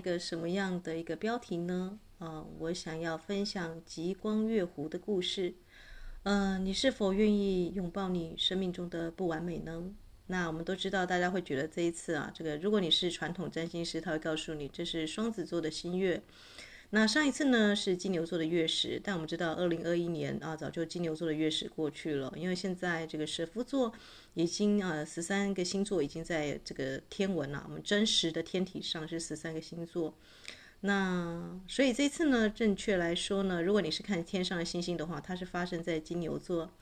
一个什么样的一个标题呢？呃，我想要分享极光月湖的故事。嗯，你是否愿意拥抱你生命中的不完美呢？那我们都知道，大家会觉得这一次啊，这个如果你是传统占星师，他会告诉你这是双子座的新月。那上一次呢是金牛座的月食，但我们知道二零二一年啊，早就金牛座的月食过去了，因为现在这个蛇夫座已经呃十三个星座已经在这个天文了，我们真实的天体上是十三个星座。那所以这次呢，正确来说呢，如果你是看天上的星星的话，它是发生在金牛座。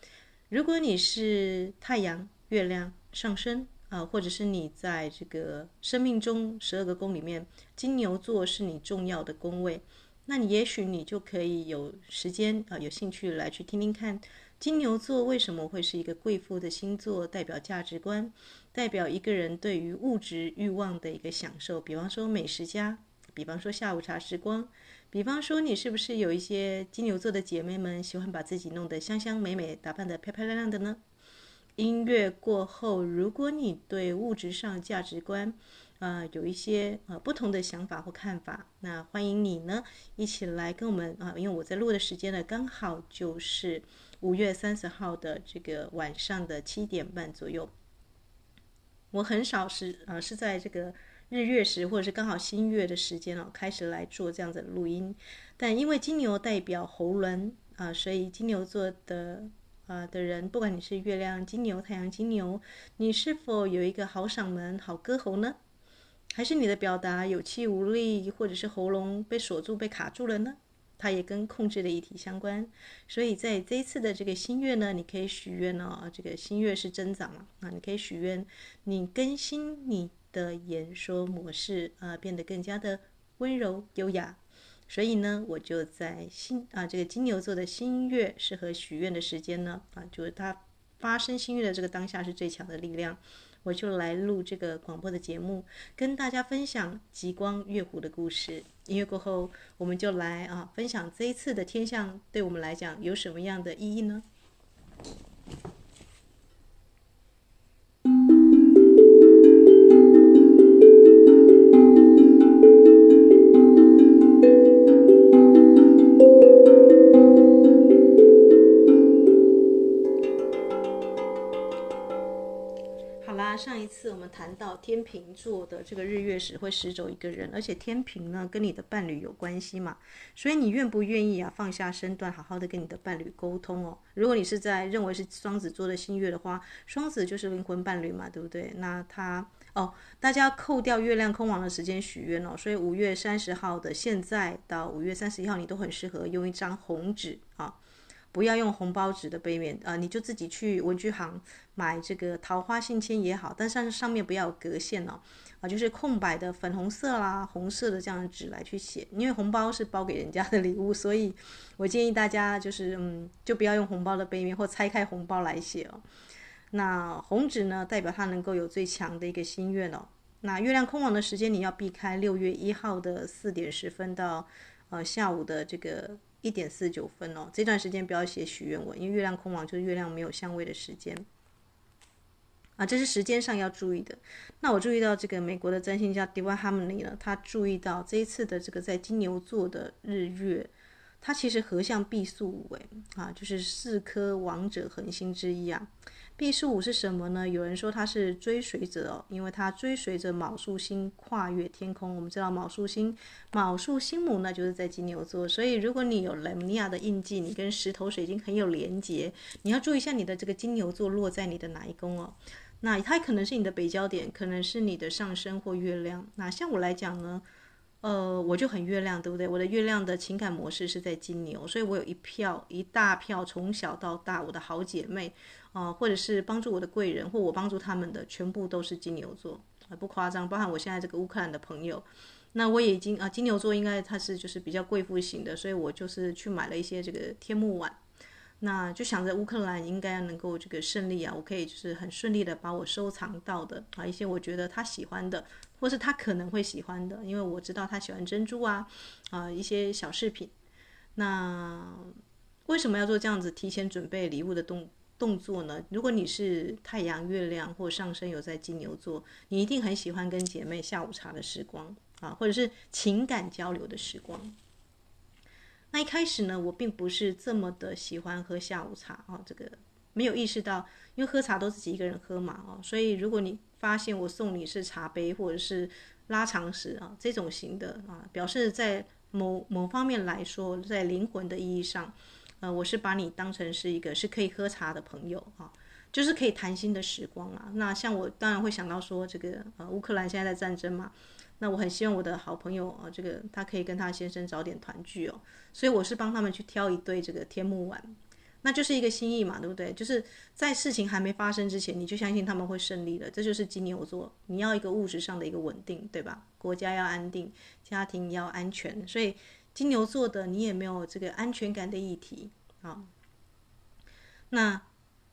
如果你是太阳、月亮、上升。啊，或者是你在这个生命中十二个宫里面，金牛座是你重要的宫位，那你也许你就可以有时间啊，有兴趣来去听听看，金牛座为什么会是一个贵妇的星座，代表价值观，代表一个人对于物质欲望的一个享受，比方说美食家，比方说下午茶时光，比方说你是不是有一些金牛座的姐妹们喜欢把自己弄得香香美美，打扮得漂漂亮亮的呢？音乐过后，如果你对物质上价值观，呃，有一些呃不同的想法或看法，那欢迎你呢一起来跟我们啊，因为我在录的时间呢刚好就是五月三十号的这个晚上的七点半左右。我很少是呃是在这个日月时或者是刚好新月的时间哦开始来做这样子的录音，但因为金牛代表喉轮啊，所以金牛座的。啊的人，不管你是月亮金牛、太阳金牛，你是否有一个好嗓门、好歌喉呢？还是你的表达有气无力，或者是喉咙被锁住、被卡住了呢？它也跟控制的议题相关。所以在这一次的这个新月呢，你可以许愿哦，这个新月是增长嘛，啊，你可以许愿你更新你的演说模式啊，变得更加的温柔优雅。所以呢，我就在新啊这个金牛座的新月适合许愿的时间呢啊，就是它发生新月的这个当下是最强的力量，我就来录这个广播的节目，跟大家分享极光月湖的故事。音乐过后，我们就来啊分享这一次的天象对我们来讲有什么样的意义呢？上一次我们谈到天秤座的这个日月时会驶走一个人，而且天秤呢跟你的伴侣有关系嘛，所以你愿不愿意啊放下身段，好好的跟你的伴侣沟通哦？如果你是在认为是双子座的新月的话，双子就是灵魂伴侣嘛，对不对？那他哦，大家扣掉月亮空亡的时间许愿哦，所以五月三十号的现在到五月三十一号，你都很适合用一张红纸啊。不要用红包纸的背面啊、呃，你就自己去文具行买这个桃花信签也好，但是上面不要有格线哦，啊、就是空白的粉红色啦、红色的这样的纸来去写，因为红包是包给人家的礼物，所以我建议大家就是嗯，就不要用红包的背面或拆开红包来写哦。那红纸呢，代表它能够有最强的一个心愿哦。那月亮空亡的时间你要避开六月一号的四点十分到呃下午的这个。一点四九分哦，这段时间不要写许愿文，因为月亮空亡就是月亮没有相位的时间啊，这是时间上要注意的。那我注意到这个美国的占星家 Devon Harmony 呢，他注意到这一次的这个在金牛座的日月，它其实合相毕宿五哎啊，就是四颗王者恒星之一啊。毕宿五是什么呢？有人说他是追随者哦，因为他追随着卯宿星跨越天空。我们知道卯宿星，卯宿星母呢就是在金牛座，所以如果你有雷姆尼亚的印记，你跟石头水晶很有连结，你要注意一下你的这个金牛座落在你的哪一宫哦。那它可能是你的北焦点，可能是你的上升或月亮。那像我来讲呢，呃，我就很月亮，对不对？我的月亮的情感模式是在金牛，所以我有一票一大票从小到大我的好姐妹。啊、或者是帮助我的贵人，或我帮助他们的，全部都是金牛座，啊，不夸张，包含我现在这个乌克兰的朋友，那我也已经啊，金牛座应该他是就是比较贵妇型的，所以我就是去买了一些这个天幕碗，那就想着乌克兰应该能够这个胜利啊，我可以就是很顺利的把我收藏到的啊一些我觉得他喜欢的，或是他可能会喜欢的，因为我知道他喜欢珍珠啊，啊一些小饰品，那为什么要做这样子提前准备礼物的动动作呢，如果你是太阳、月亮或上升有在金牛座，你一定很喜欢跟姐妹下午茶的时光啊，或者是情感交流的时光。那一开始呢，我并不是这么的喜欢喝下午茶啊，这个没有意识到，因为喝茶都自己一个人喝嘛啊，所以如果你发现我送你是茶杯或者是拉长石啊这种型的啊，表示在某某方面来说，在灵魂的意义上，呃，我是把你当成是一个是可以喝茶的朋友啊，就是可以谈心的时光啊。那像我当然会想到说，这个呃乌克兰现在在战争嘛。那我很希望我的好朋友啊，这个他可以跟他先生早点团聚哦，所以我是帮他们去挑一对这个天目碗，那就是一个心意嘛，对不对？就是在事情还没发生之前，你就相信他们会胜利的，这就是金牛座，你要一个物质上的一个稳定，对吧？国家要安定，家庭要安全，所以金牛座的你也没有这个安全感的议题啊。那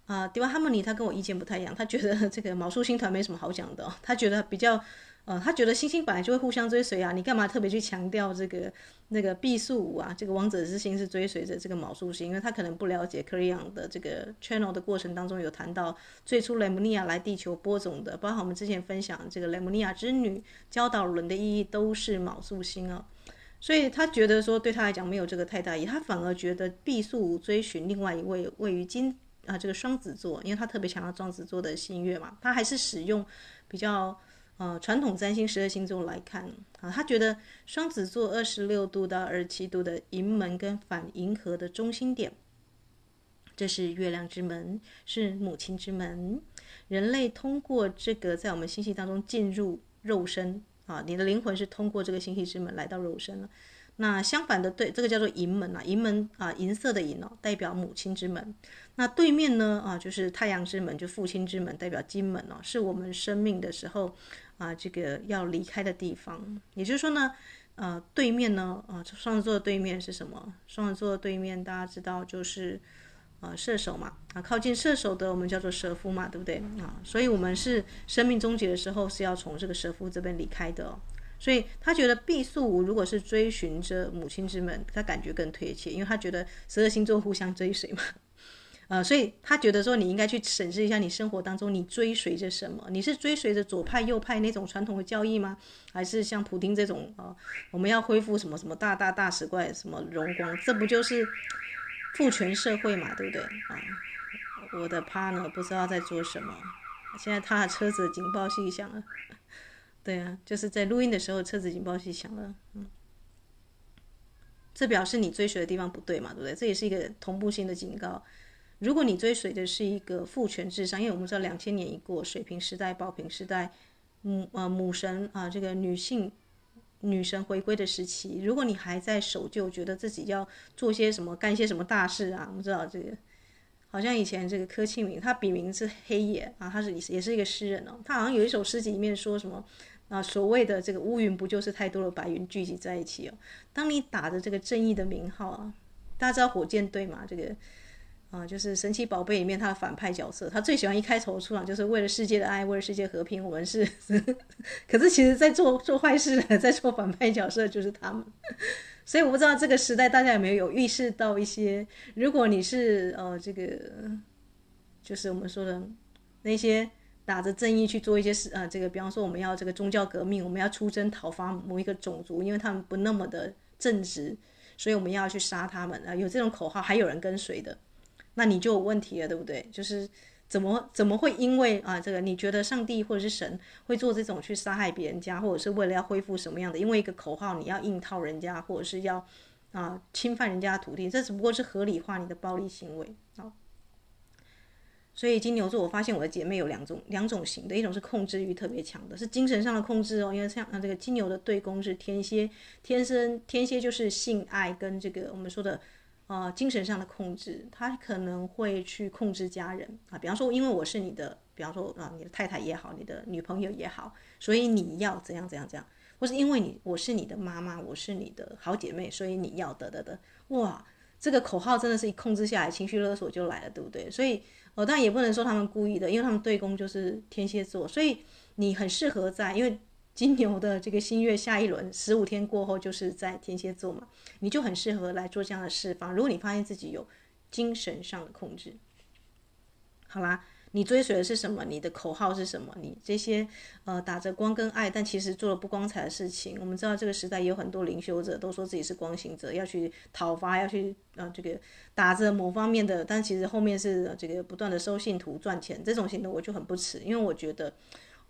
啊，迪瓦哈莫尼他跟我意见不太一样，他觉得这个卯宿星团没什么好讲的，他觉得比较。呃，他觉得星星本来就会互相追随啊，你干嘛特别去强调这个那个毕宿五啊？这个王者之星是追随着这个卯宿星，因为他可能不了解克里昂的这个 channel 的过程当中有谈到最初雷姆尼亚来地球播种的，包括我们之前分享这个雷姆尼亚之女教导轮的意义都是卯宿星啊，所以他觉得说对他来讲没有这个太大意义，他反而觉得必速追寻另外一位位于金啊这个双子座，因为他特别强调双子座的新月嘛，他还是使用比较。呃，传统占星十二星座来看啊，他觉得双子座二十六度到二十七度的银门跟反银河的中心点，这是月亮之门，是母亲之门。人类通过这个在我们星系当中进入肉身啊，你的灵魂是通过这个星系之门来到肉身了。那相反的，对，这个叫做银门啊，银门啊，银色的银哦，代表母亲之门。那对面呢啊，就是太阳之门，就父亲之门，代表金门哦，是我们生命的时候。啊，这个要离开的地方，也就是说呢，呃，对面呢，啊，双子座的对面是什么？双子座的对面大家知道就是，呃，射手嘛，啊，靠近射手的我们叫做蛇夫嘛，对不对？啊，所以我们是生命终结的时候是要从这个蛇夫这边离开的哦。所以他觉得毕宿如果是追寻着母亲之门，他感觉更贴切，因为他觉得十二星座互相追随嘛。呃，所以他觉得说，你应该去审视一下你生活当中你追随着什么？你是追随着左派右派那种传统的教义吗？还是像普丁这种啊、呃，我们要恢复什么什么大大大使怪什么荣光？这不就是父权社会嘛，对不对啊？我的 partner 不知道在做什么，现在他的车子警报器响了。对啊，就是在录音的时候车子警报器响了，嗯，这表示你追随的地方不对嘛，对不对？这也是一个同步性的警告。如果你追随的是一个父权至上，因为我们知道两千年一过，水平时代、宝瓶时代，母呃母神啊，这个女性女神回归的时期，如果你还在守旧，觉得自己要做些什么、干些什么大事啊，我们知道这个，好像以前这个柯庆明，他笔名是黑野啊，他是也是一个诗人哦，他好像有一首诗集里面说什么啊，所谓的这个乌云不就是太多的白云聚集在一起哦？当你打着这个正义的名号啊，大家知道火箭队嘛，这个。啊，就是神奇宝贝里面他的反派角色，他最喜欢一开头出场就是为了世界的爱，为了世界和平，我们是。可是其实，在做做坏事的，在做反派角色就是他们。所以我不知道这个时代大家有没有有意识到一些，如果你是呃这个，就是我们说的那些打着正义去做一些事啊、呃，这个比方说我们要这个宗教革命，我们要出征讨伐某一个种族，因为他们不那么的正直，所以我们要去杀他们啊，有这种口号还有人跟随的。那你就有问题了，对不对？就是怎么怎么会因为啊这个你觉得上帝或者是神会做这种去杀害别人家，或者是为了要恢复什么样的？因为一个口号你要硬套人家，或者是要啊侵犯人家的土地，这只不过是合理化你的暴力行为啊。所以金牛座，我发现我的姐妹有两种两种型的，一种是控制欲特别强的，是精神上的控制哦。因为像啊这个金牛的对宫是天蝎，天生天蝎就是性爱跟这个我们说的。啊、呃，精神上的控制，他可能会去控制家人啊。比方说，因为我是你的，比方说啊，你的太太也好，你的女朋友也好，所以你要怎样怎样怎样，或是因为你我是你的妈妈，我是你的好姐妹，所以你要得得得，哇，这个口号真的是一控制下来，情绪勒索就来了，对不对？所以，哦，但也不能说他们故意的，因为他们对宫就是天蝎座，所以你很适合在，因为。金牛的这个新月下一轮十五天过后就是在天蝎座嘛，你就很适合来做这样的释放。如果你发现自己有精神上的控制，好啦。你追随的是什么？你的口号是什么？你这些呃打着光跟爱，但其实做了不光彩的事情。我们知道这个时代有很多灵修者都说自己是光行者，要去讨伐，要去呃这个打着某方面的，但其实后面是这个不断的收信徒赚钱。这种行动我就很不齿，因为我觉得，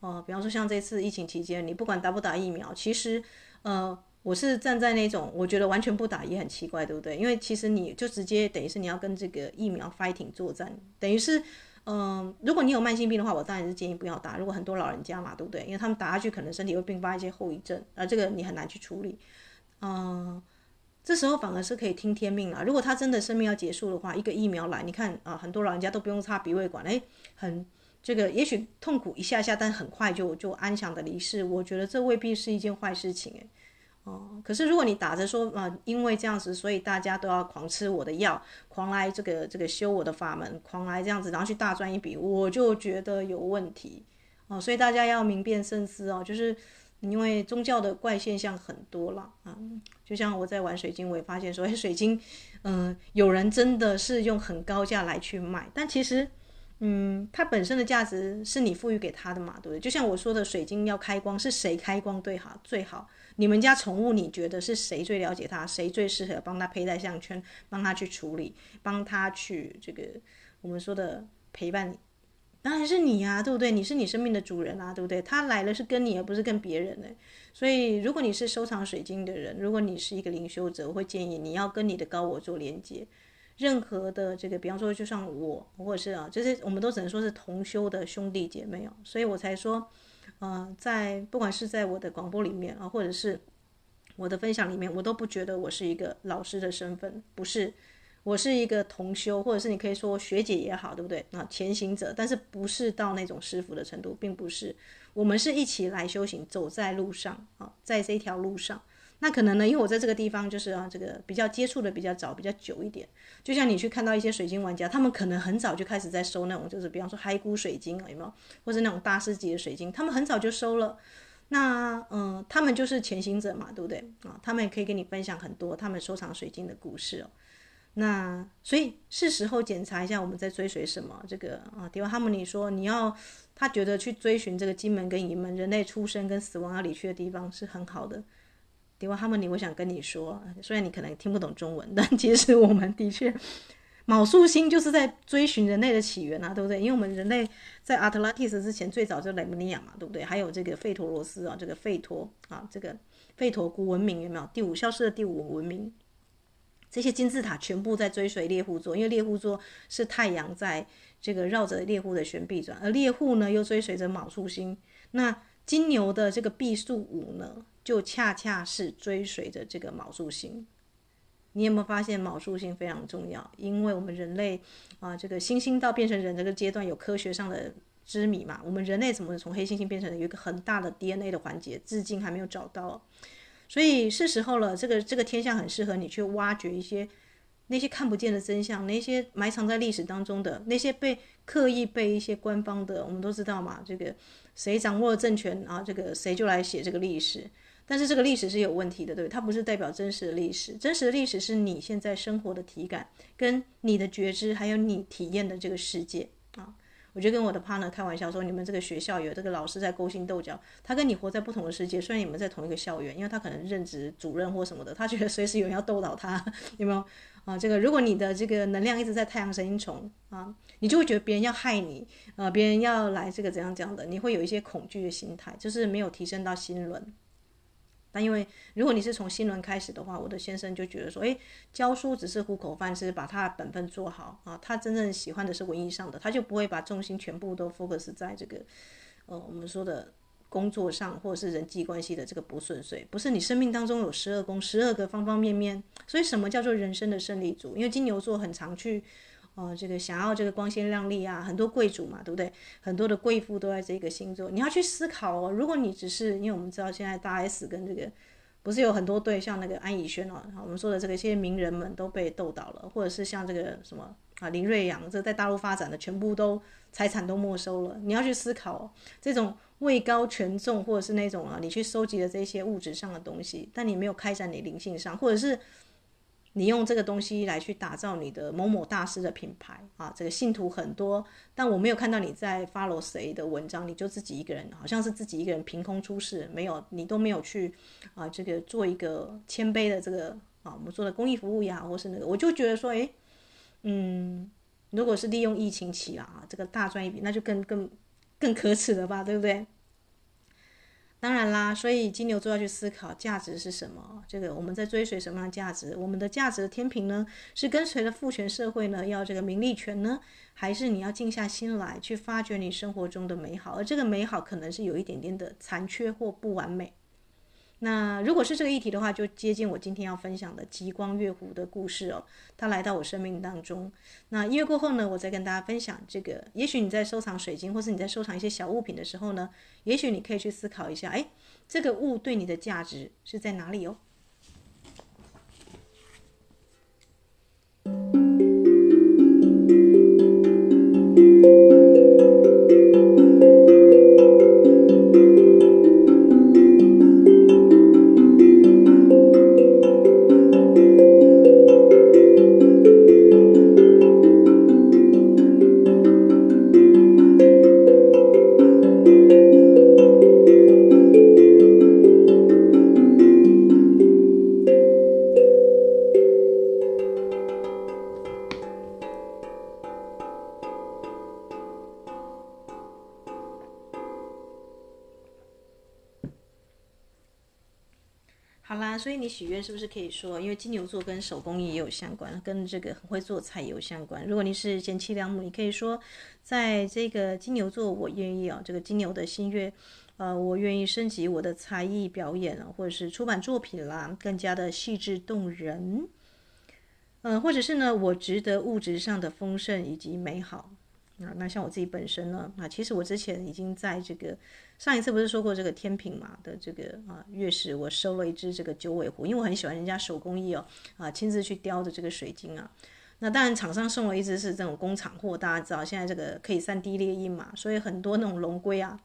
呃，比方说像这次疫情期间，你不管打不打疫苗，其实呃我是站在那种我觉得完全不打也很奇怪，对不对？因为其实你就直接等于是你要跟这个疫苗 fighting 作战，等于是。嗯，如果你有慢性病的话，我当然是建议不要打。如果很多老人家嘛，对不对？因为他们打下去，可能身体会并发一些后遗症，而这个你很难去处理。嗯，这时候反而是可以听天命了。如果他真的生命要结束的话，一个疫苗来，你看啊，很多老人家都不用插鼻胃管，诶，很这个，也许痛苦一下下，但很快就就安详的离世。我觉得这未必是一件坏事情，诶。哦，可是如果你打着说啊、因为这样子，所以大家都要狂吃我的药，狂来这个这个修我的法门，狂来这样子，然后去大赚一笔，我就觉得有问题哦。所以大家要明辨慎思哦，就是因为宗教的怪现象很多了啊。就像我在玩水晶，我也发现说，哎，水晶，嗯、有人真的是用很高价来去卖，但其实，嗯，它本身的价值是你赋予给它的嘛，对不对？就像我说的，水晶要开光，是谁开光对好？最好。你们家宠物，你觉得是谁最了解它？谁最适合帮它佩戴项圈，帮它去处理，帮它去这个我们说的陪伴你？当然是你啊，对不对？你是你生命的主人啊，对不对？他来了是跟你，而不是跟别人呢。所以，如果你是收藏水晶的人，如果你是一个灵修者，我会建议你要跟你的高我做连接。任何的这个，比方说，就像我，或者是啊，就是我们都只能说是同修的兄弟姐妹哦，所以我才说。呃，在不管是在我的广播里面啊，或者是我的分享里面，我都不觉得我是一个老师的身份，不是，我是一个同修，或者是你可以说学姐也好，对不对？啊，前行者，但是不是到那种师傅的程度，并不是，我们是一起来修行，走在路上啊，在这条路上。那可能呢，因为我在这个地方就是啊，这个比较接触的比较早，比较久一点。就像你去看到一些水晶玩家，他们可能很早就开始在收那种，就是比方说骸骨水晶啊，有没有？或者那种大师级的水晶，他们很早就收了。那嗯、他们就是前行者嘛，对不对啊？他们也可以跟你分享很多他们收藏水晶的故事哦。那所以是时候检查一下我们在追随什么。这个啊，迪瓦哈姆尼说，你要他觉得去追寻这个金门跟银门，人类出生跟死亡要离去的地方是很好的。迪瓦哈姆尼，我想跟你说，虽然你可能听不懂中文，但其实我们的确，卯宿星就是在追寻人类的起源啊，对不对？因为我们人类在阿特拉蒂斯之前，最早就雷姆尼亚嘛，对不对？还有这个费陀罗斯啊，这个费陀啊，这个费陀古文明有没有？第五消失的第五文明，这些金字塔全部在追随猎户座，因为猎户座是太阳在这个绕着猎户的旋臂转，而猎户呢又追随着卯宿星，那金牛的这个毕宿五呢？就恰恰是追随着这个昴宿星，你有没有发现昴宿星非常重要？因为我们人类啊，这个猩猩到变成人这个阶段有科学上的之谜嘛。我们人类怎么从黑猩猩变成，有一个很大的 DNA 的环节，至今还没有找到。所以是时候了，这个这个天象很适合你去挖掘一些那些看不见的真相，那些埋藏在历史当中的那些被刻意被一些官方的，我们都知道嘛，这个谁掌握了政权啊，这个谁就来写这个历史。但是这个历史是有问题的，对，它不是代表真实的历史。真实的历史是你现在生活的体感，跟你的觉知，还有你体验的这个世界啊。我就跟我的 partner 开玩笑说，你们这个学校有这个老师在勾心斗角，他跟你活在不同的世界。虽然你们在同一个校园，因为他可能任职主任或什么的，他觉得随时有人要斗倒他，有没有啊？这个如果你的这个能量一直在太阳神经丛啊，你就会觉得别人要害你啊，别人要来这个怎样讲的，你会有一些恐惧的心态，就是没有提升到心轮。那因为如果你是从新轮开始的话，我的先生就觉得说，诶，教书只是糊口饭，是把他本分做好啊。他真正喜欢的是文艺上的，他就不会把重心全部都 focus 在这个，呃，我们说的工作上或者是人际关系的这个不顺遂。不是你生命当中有十二宫，十二个方方面面。所以什么叫做人生的胜利组？因为金牛座很常去。哦，这个想要这个光鲜亮丽啊，很多贵族嘛，对不对？很多的贵妇都在这个星座。你要去思考哦，如果你只是因为我们知道现在大 S 跟这个不是有很多对，像那个安以轩哦，我们说的这个一些名人们都被斗倒了，或者是像这个什么啊林瑞阳，这在大陆发展的全部都财产都没收了。你要去思考哦，这种位高权重，或者是那种啊，你去收集的这些物质上的东西，但你没有开展你灵性上，或者是。你用这个东西来去打造你的某某大师的品牌啊，这个信徒很多，但我没有看到你在 follow 谁的文章，你就自己一个人，好像是自己一个人凭空出世，没有你都没有去啊，这个做一个谦卑的这个啊，我们说的公益服务呀，或是那个，我就觉得说，诶，嗯，如果是利用疫情期啊，这个大赚一笔，那就更更更可耻了吧，对不对？当然啦，所以金牛座要去思考价值是什么。这个我们在追随什么样的价值？我们的价值的天平呢？是跟随着父权社会呢，要这个名利权呢，还是你要静下心来去发掘你生活中的美好？而这个美好可能是有一点点的残缺或不完美。那如果是这个议题的话，就接近我今天要分享的极光月湖的故事哦。他来到我生命当中，那音乐过后呢，我再跟大家分享这个。也许你在收藏水晶，或是你在收藏一些小物品的时候呢，也许你可以去思考一下，哎，这个物对你的价值是在哪里哦？因为金牛座跟手工艺也有相关，跟这个很会做菜也有相关。如果你是贤妻良母，你可以说，在这个金牛座，我愿意啊，这个金牛的新月，呃，我愿意升级我的才艺表演啊，或者是出版作品啦，更加的细致动人。嗯、或者是呢，我值得物质上的丰盛以及美好。啊，那像我自己本身呢，啊，其实我之前已经在这个上一次不是说过这个天秤嘛的这个啊月食，我收了一只这个九尾狐，因为我很喜欢人家手工艺哦，啊，亲自去雕的这个水晶啊。那当然厂商送了一只是这种工厂货，大家知道现在这个可以三 D 列印嘛，所以很多那种龙龟啊。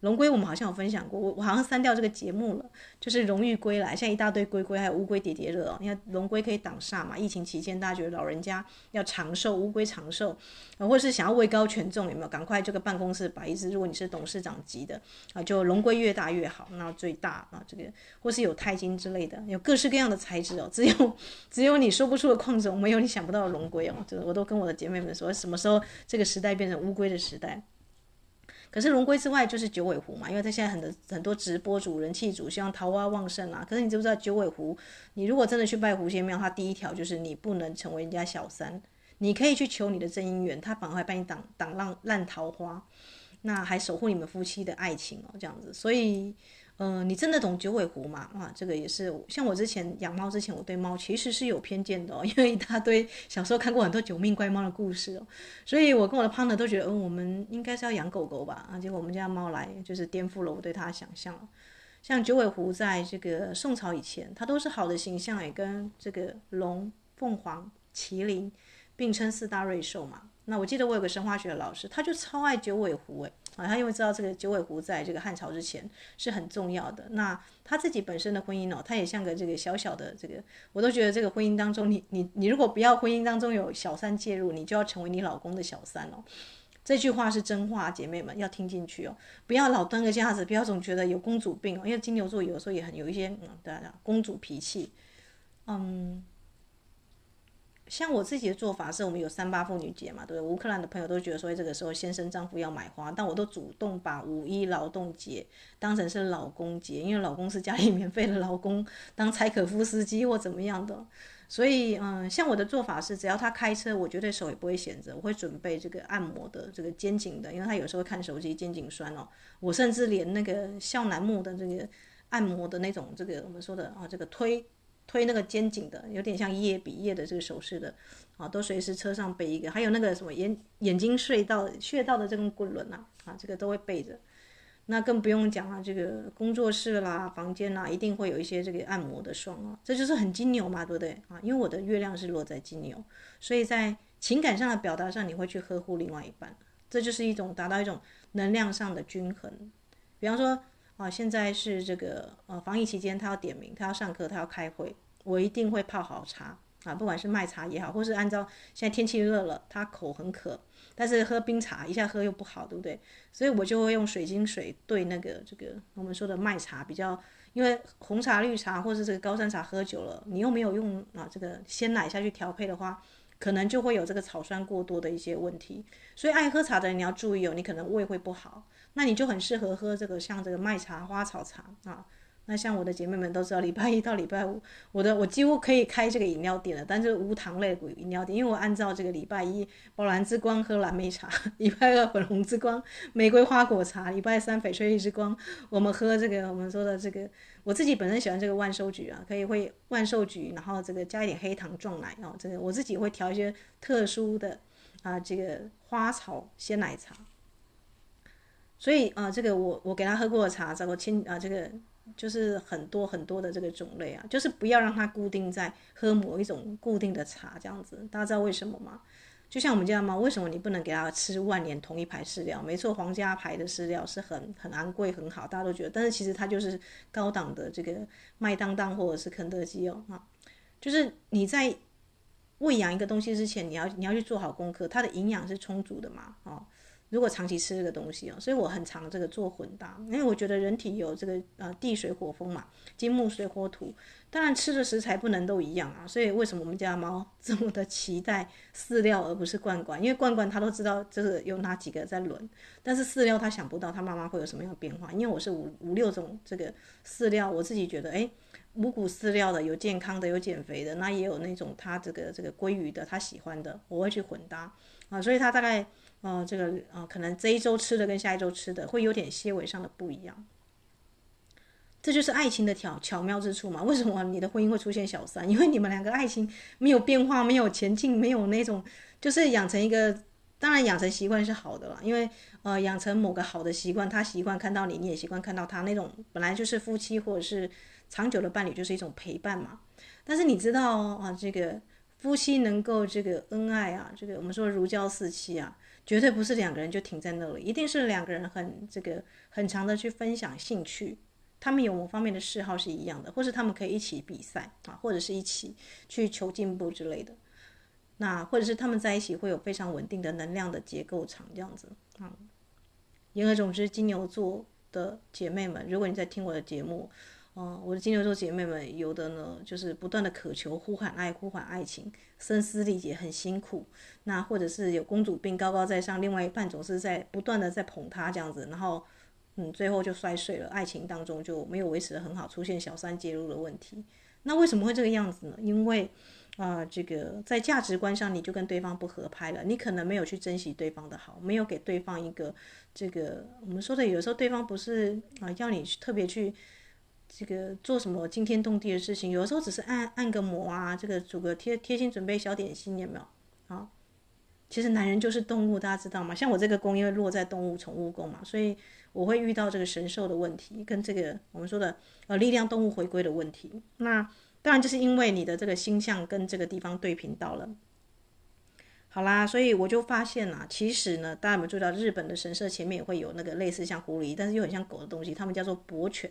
龙龟我们好像有分享过，我我好像删掉这个节目了，就是荣誉归来，现在一大堆龟龟，还有乌龟叠叠乐哦。你看龙龟可以挡煞嘛，疫情期间大家觉得老人家要长寿，乌龟长寿，啊，或是想要位高权重，有没有？赶快这个办公室摆一只，如果你是董事长级的啊，就龙龟越大越好，那最大啊，这个或是有钛金之类的，有各式各样的材质哦。只有只有你说不出的矿种，没有你想不到的龙龟哦。就是我都跟我的姐妹们说，什么时候这个时代变成乌龟的时代？可是龙龟之外就是九尾狐嘛，因为他现在很多很多直播主、人气主，希望桃花旺盛啊。可是你知不知道九尾狐？你如果真的去拜狐仙庙，他第一条就是你不能成为人家小三。你可以去求你的真姻缘，他反而会帮你挡挡烂烂桃花，那还守护你们夫妻的爱情哦，这样子。所以。嗯、你真的懂九尾狐吗？啊，这个也是像我之前养猫之前，我对猫其实是有偏见的哦，因为一大堆小时候看过很多九命怪猫的故事哦，所以我跟我的 partner 都觉得，嗯，我们应该是要养狗狗吧？啊，结果我们家猫来就是颠覆了我对它的想象。像九尾狐在这个宋朝以前，它都是好的形象，也跟这个龙、凤凰、麒麟并称四大瑞兽嘛。那我记得我有个生化学的老师，他就超爱九尾狐诶。啊，他因为知道这个九尾狐在这个汉朝之前是很重要的。那他自己本身的婚姻哦，他也像个这个小小的这个，我都觉得这个婚姻当中，你你你如果不要婚姻当中有小三介入，你就要成为你老公的小三哦。这句话是真话，姐妹们要听进去哦，不要老端个架子，不要总觉得有公主病哦，因为金牛座有时候也很有一些嗯，对啊，公主脾气，嗯。像我自己的做法是，我们有三八妇女节嘛，对不对？乌克兰的朋友都觉得说，这个时候先生丈夫要买花，但我都主动把五一劳动节当成是老公节，因为老公是家里免费的劳工，当柴可夫斯基或怎么样的。所以，嗯，像我的做法是，只要他开车，我绝对手也不会闲着，我会准备这个按摩的这个肩颈的，因为他有时候看手机肩颈酸哦。我甚至连那个笑楠木的这个按摩的那种这个我们说的啊，这个推。推那个肩颈的，有点像叶比叶的这个手势的，啊，都随时车上备一个。还有那个什么眼眼睛隧道穴道的这根棍轮呐，啊，这个都会备着。那更不用讲了，这个工作室啦、房间啦，一定会有一些这个按摩的霜啊，这就是很金牛嘛，对不对啊？因为我的月亮是落在金牛，所以在情感上的表达上，你会去呵护另外一半，这就是一种达到一种能量上的均衡。比方说。啊，现在是这个呃防疫期间，他要点名，他要上课，他要开会，我一定会泡好茶，啊，不管是麦茶也好，或是按照现在天气热了，他口很渴，但是喝冰茶一下喝又不好，对不对？所以我就会用水晶水兑那个这个我们说的麦茶比较，因为红茶、绿茶或是这个高山茶喝久了，你又没有用啊这个鲜奶下去调配的话，可能就会有这个草酸过多的一些问题。所以爱喝茶的人你要注意哦，你可能胃会不好，那你就很适合喝这个像这个麦茶、花草茶啊。那像我的姐妹们都知道，礼拜一到礼拜五，我的我几乎可以开这个饮料店了，但是无糖类的饮料店，因为我按照这个礼拜一宝蓝之光喝蓝莓茶，礼拜二粉红之光玫瑰花果茶，礼拜三翡翠绿之光，我们喝这个我们说的这个，我自己本身喜欢这个万寿菊啊，可以会万寿菊，然后这个加一点黑糖撞奶哦，这个我自己会调一些特殊的啊这个花草鲜奶茶，所以啊这个我我给他喝过的茶，这个亲啊这个。就是很多很多的这个种类啊，就是不要让它固定在喝某一种固定的茶这样子。大家知道为什么吗？就像我们家猫，为什么你不能给它吃万年同一牌饲料？没错，皇家牌的饲料是很很昂贵很好，大家都觉得，但是其实它就是高档的这个麦当当或者是肯德基哦啊，就是你在喂养一个东西之前，你要你要去做好功课，它的营养是充足的嘛啊。如果长期吃这个东西啊，所以我很常这个做混搭，因为我觉得人体有这个呃地水火风嘛，金木水火土，当然吃的食材不能都一样啊。所以为什么我们家猫这么的期待饲料而不是罐罐？因为罐罐它都知道这个有哪几个在轮，但是饲料它想不到它妈妈会有什么样的变化。因为我是五五六种这个饲料，我自己觉得诶，五谷饲料的有健康的有减肥的，那也有那种它这个这个鲑鱼的它喜欢的，我会去混搭啊，所以它大概。呃，这个呃，可能这一周吃的跟下一周吃的会有点些微上的不一样，这就是爱情的巧巧妙之处嘛。为什么你的婚姻会出现小三？因为你们两个爱情没有变化，没有前进，没有那种，就是养成一个，当然养成习惯是好的啦。因为呃，养成某个好的习惯，他习惯看到你，你也习惯看到他，那种本来就是夫妻或者是长久的伴侣，就是一种陪伴嘛。但是你知道啊，这个夫妻能够这个恩爱啊，这个我们说如胶似漆啊。绝对不是两个人就停在那里，一定是两个人很这个很长的去分享兴趣，他们有某方面的嗜好是一样的，或是他们可以一起比赛啊，或者是一起去求进步之类的，那或者是他们在一起会有非常稳定的能量的结构场这样子啊。言而总之，金牛座的姐妹们，如果你在听我的节目。嗯，我的金牛座姐妹们，有的呢，就是不断的渴求、呼喊爱、呼喊爱情，声嘶力竭，很辛苦。那或者是有公主病，高高在上，另外一半总是在不断的在捧她这样子，然后，嗯，最后就摔碎了，爱情当中就没有维持得很好，出现小三介入的问题。那为什么会这个样子呢？因为，啊、这个在价值观上你就跟对方不合拍了，你可能没有去珍惜对方的好，没有给对方一个这个我们说的，有时候对方不是啊，要你特别去。这个做什么惊天动地的事情，有时候只是按按个摩啊，这个煮个贴贴心准备小点心，有没有？啊，其实男人就是动物，大家知道吗？像我这个宫因为落在动物宠物宫嘛，所以我会遇到这个神兽的问题，跟这个我们说的呃力量动物回归的问题。那当然就是因为你的这个星象跟这个地方对频到了。好啦，所以我就发现啊，其实呢，大家有没有注意到日本的神社前面也会有那个类似像狐狸，但是又很像狗的东西，他们叫做博犬。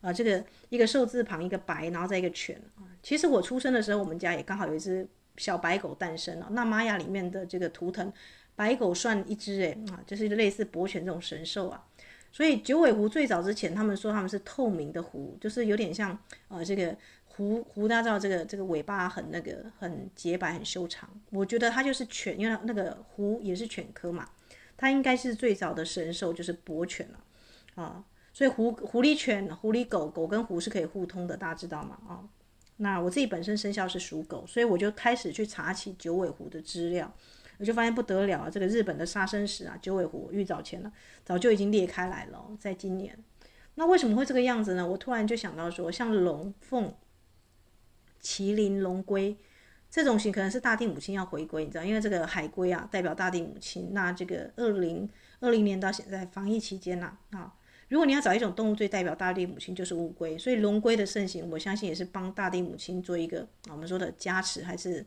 啊，这个一个兽字旁，一个白，然后再一个犬啊。其实我出生的时候，我们家也刚好有一只小白狗诞生了。那玛雅里面的这个图腾，白狗算一只诶，啊，就是类似伯犬这种神兽啊。所以九尾狐最早之前，他们说他们是透明的狐，就是有点像呃这个狐狐，大家知道这个这个尾巴很那个很洁白很修长。我觉得它就是犬，因为那个狐也是犬科嘛，它应该是最早的神兽就是伯犬了啊。所以狐狐狸犬、狐狸狗狗跟狐是可以互通的，大家知道吗？啊、哦，那我自己本身生肖是属狗，所以我就开始去查起九尾狐的资料，我就发现不得了啊！这个日本的杀生石啊，九尾狐预早前了，早就已经裂开来了，在今年。那为什么会这个样子呢？我突然就想到说，像龙凤、麒麟、龙龟这种型，可能是大地母亲要回归，你知道，因为这个海龟啊代表大地母亲。那这个二零二零年到现在防疫期间呐，啊。如果你要找一种动物最代表大地母亲，就是乌龟。所以龙龟的盛行，我相信也是帮大地母亲做一个我们说的加持，还是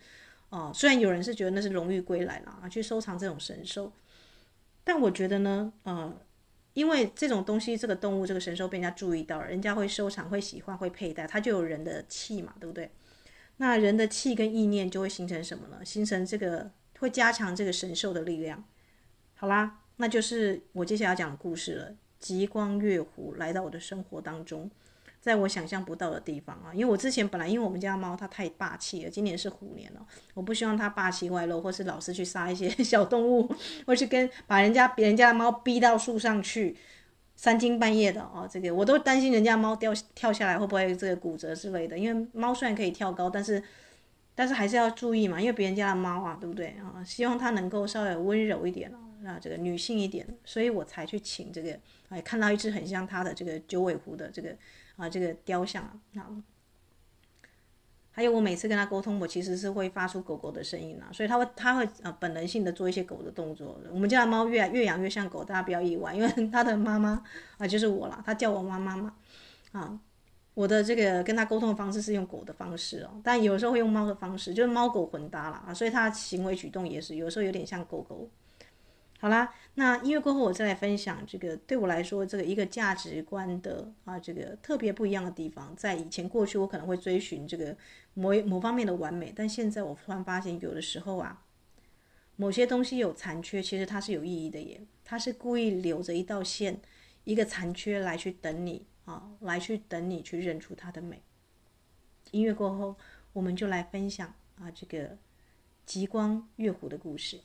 哦？虽然有人是觉得那是荣誉归来了啊，去收藏这种神兽，但我觉得呢，呃，因为这种东西，这个动物，这个神兽被人家注意到，人家会收藏，会喜欢，会佩戴，它就有人的气嘛，对不对？那人的气跟意念就会形成什么呢？形成这个会加强这个神兽的力量。好啦，那就是我接下来要讲的故事了。极光月狐来到我的生活当中。在我想象不到的地方啊，因为我之前本来因为我们家猫它太霸气了，今年是虎年了，我不希望它霸气外露，或是老是去杀一些 小动物，或是跟把人家别人家的猫逼到树上去，三更半夜的哦，这个我都担心人家猫掉跳下来会不会这个骨折之类的，因为猫虽然可以跳高，但是但是还是要注意嘛，因为别人家的猫啊，对不对啊？希望它能够稍微温柔一点啊，那这个女性一点，所以我才去请这个，哎，看到一只很像它的这个九尾狐的这个。啊，这个雕像啊，还有我每次跟他沟通，我其实是会发出狗狗的声音啊，所以他会他会呃本能性的做一些狗的动作。我们家的猫越越养越像狗，大家不要意外，因为他的妈妈啊就是我啦，他叫我妈妈嘛，啊，我的这个跟他沟通的方式是用狗的方式哦，但有时候会用猫的方式，就是猫狗混搭啦啊，所以他的行为举动也是有时候有点像狗狗。好啦，那音乐过后，我再来分享这个对我来说，这个一个价值观的啊，这个特别不一样的地方。在以前过去，我可能会追寻这个某某方面的完美，但现在我突然发现，有的时候啊，某些东西有残缺，其实它是有意义的耶，它是故意留着一道线，一个残缺来去等你啊，来去等你去认出它的美。音乐过后，我们就来分享啊，这个极光月湖的故事。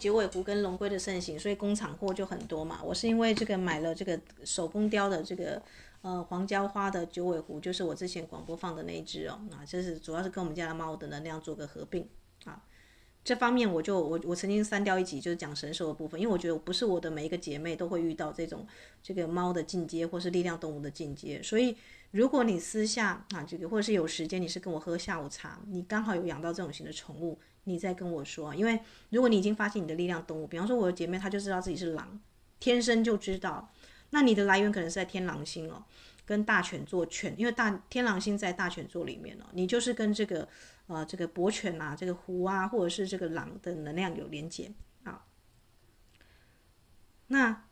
九尾狐跟龙龟的盛行，所以工厂货就很多嘛。我是因为这个买了这个手工雕的这个呃黄胶花的九尾狐，就是我之前广播放的那一只哦。啊，这是主要是跟我们家的猫的能量做个合并啊。这方面我就我我曾经删掉一集，就是讲神兽的部分，因为我觉得不是我的每一个姐妹都会遇到这种这个猫的进阶或是力量动物的进阶，所以如果你私下啊这个或者是有时间，你是跟我喝下午茶，你刚好有养到这种型的宠物。你再跟我说，因为如果你已经发现你的力量动物，比方说我的姐妹，她就知道自己是狼，天生就知道，那你的来源可能是在天狼星哦，跟大犬座犬，因为大天狼星在大犬座里面哦，你就是跟这个呃这个博犬啊，这个狐啊，或者是这个狼的能量有连接啊，那。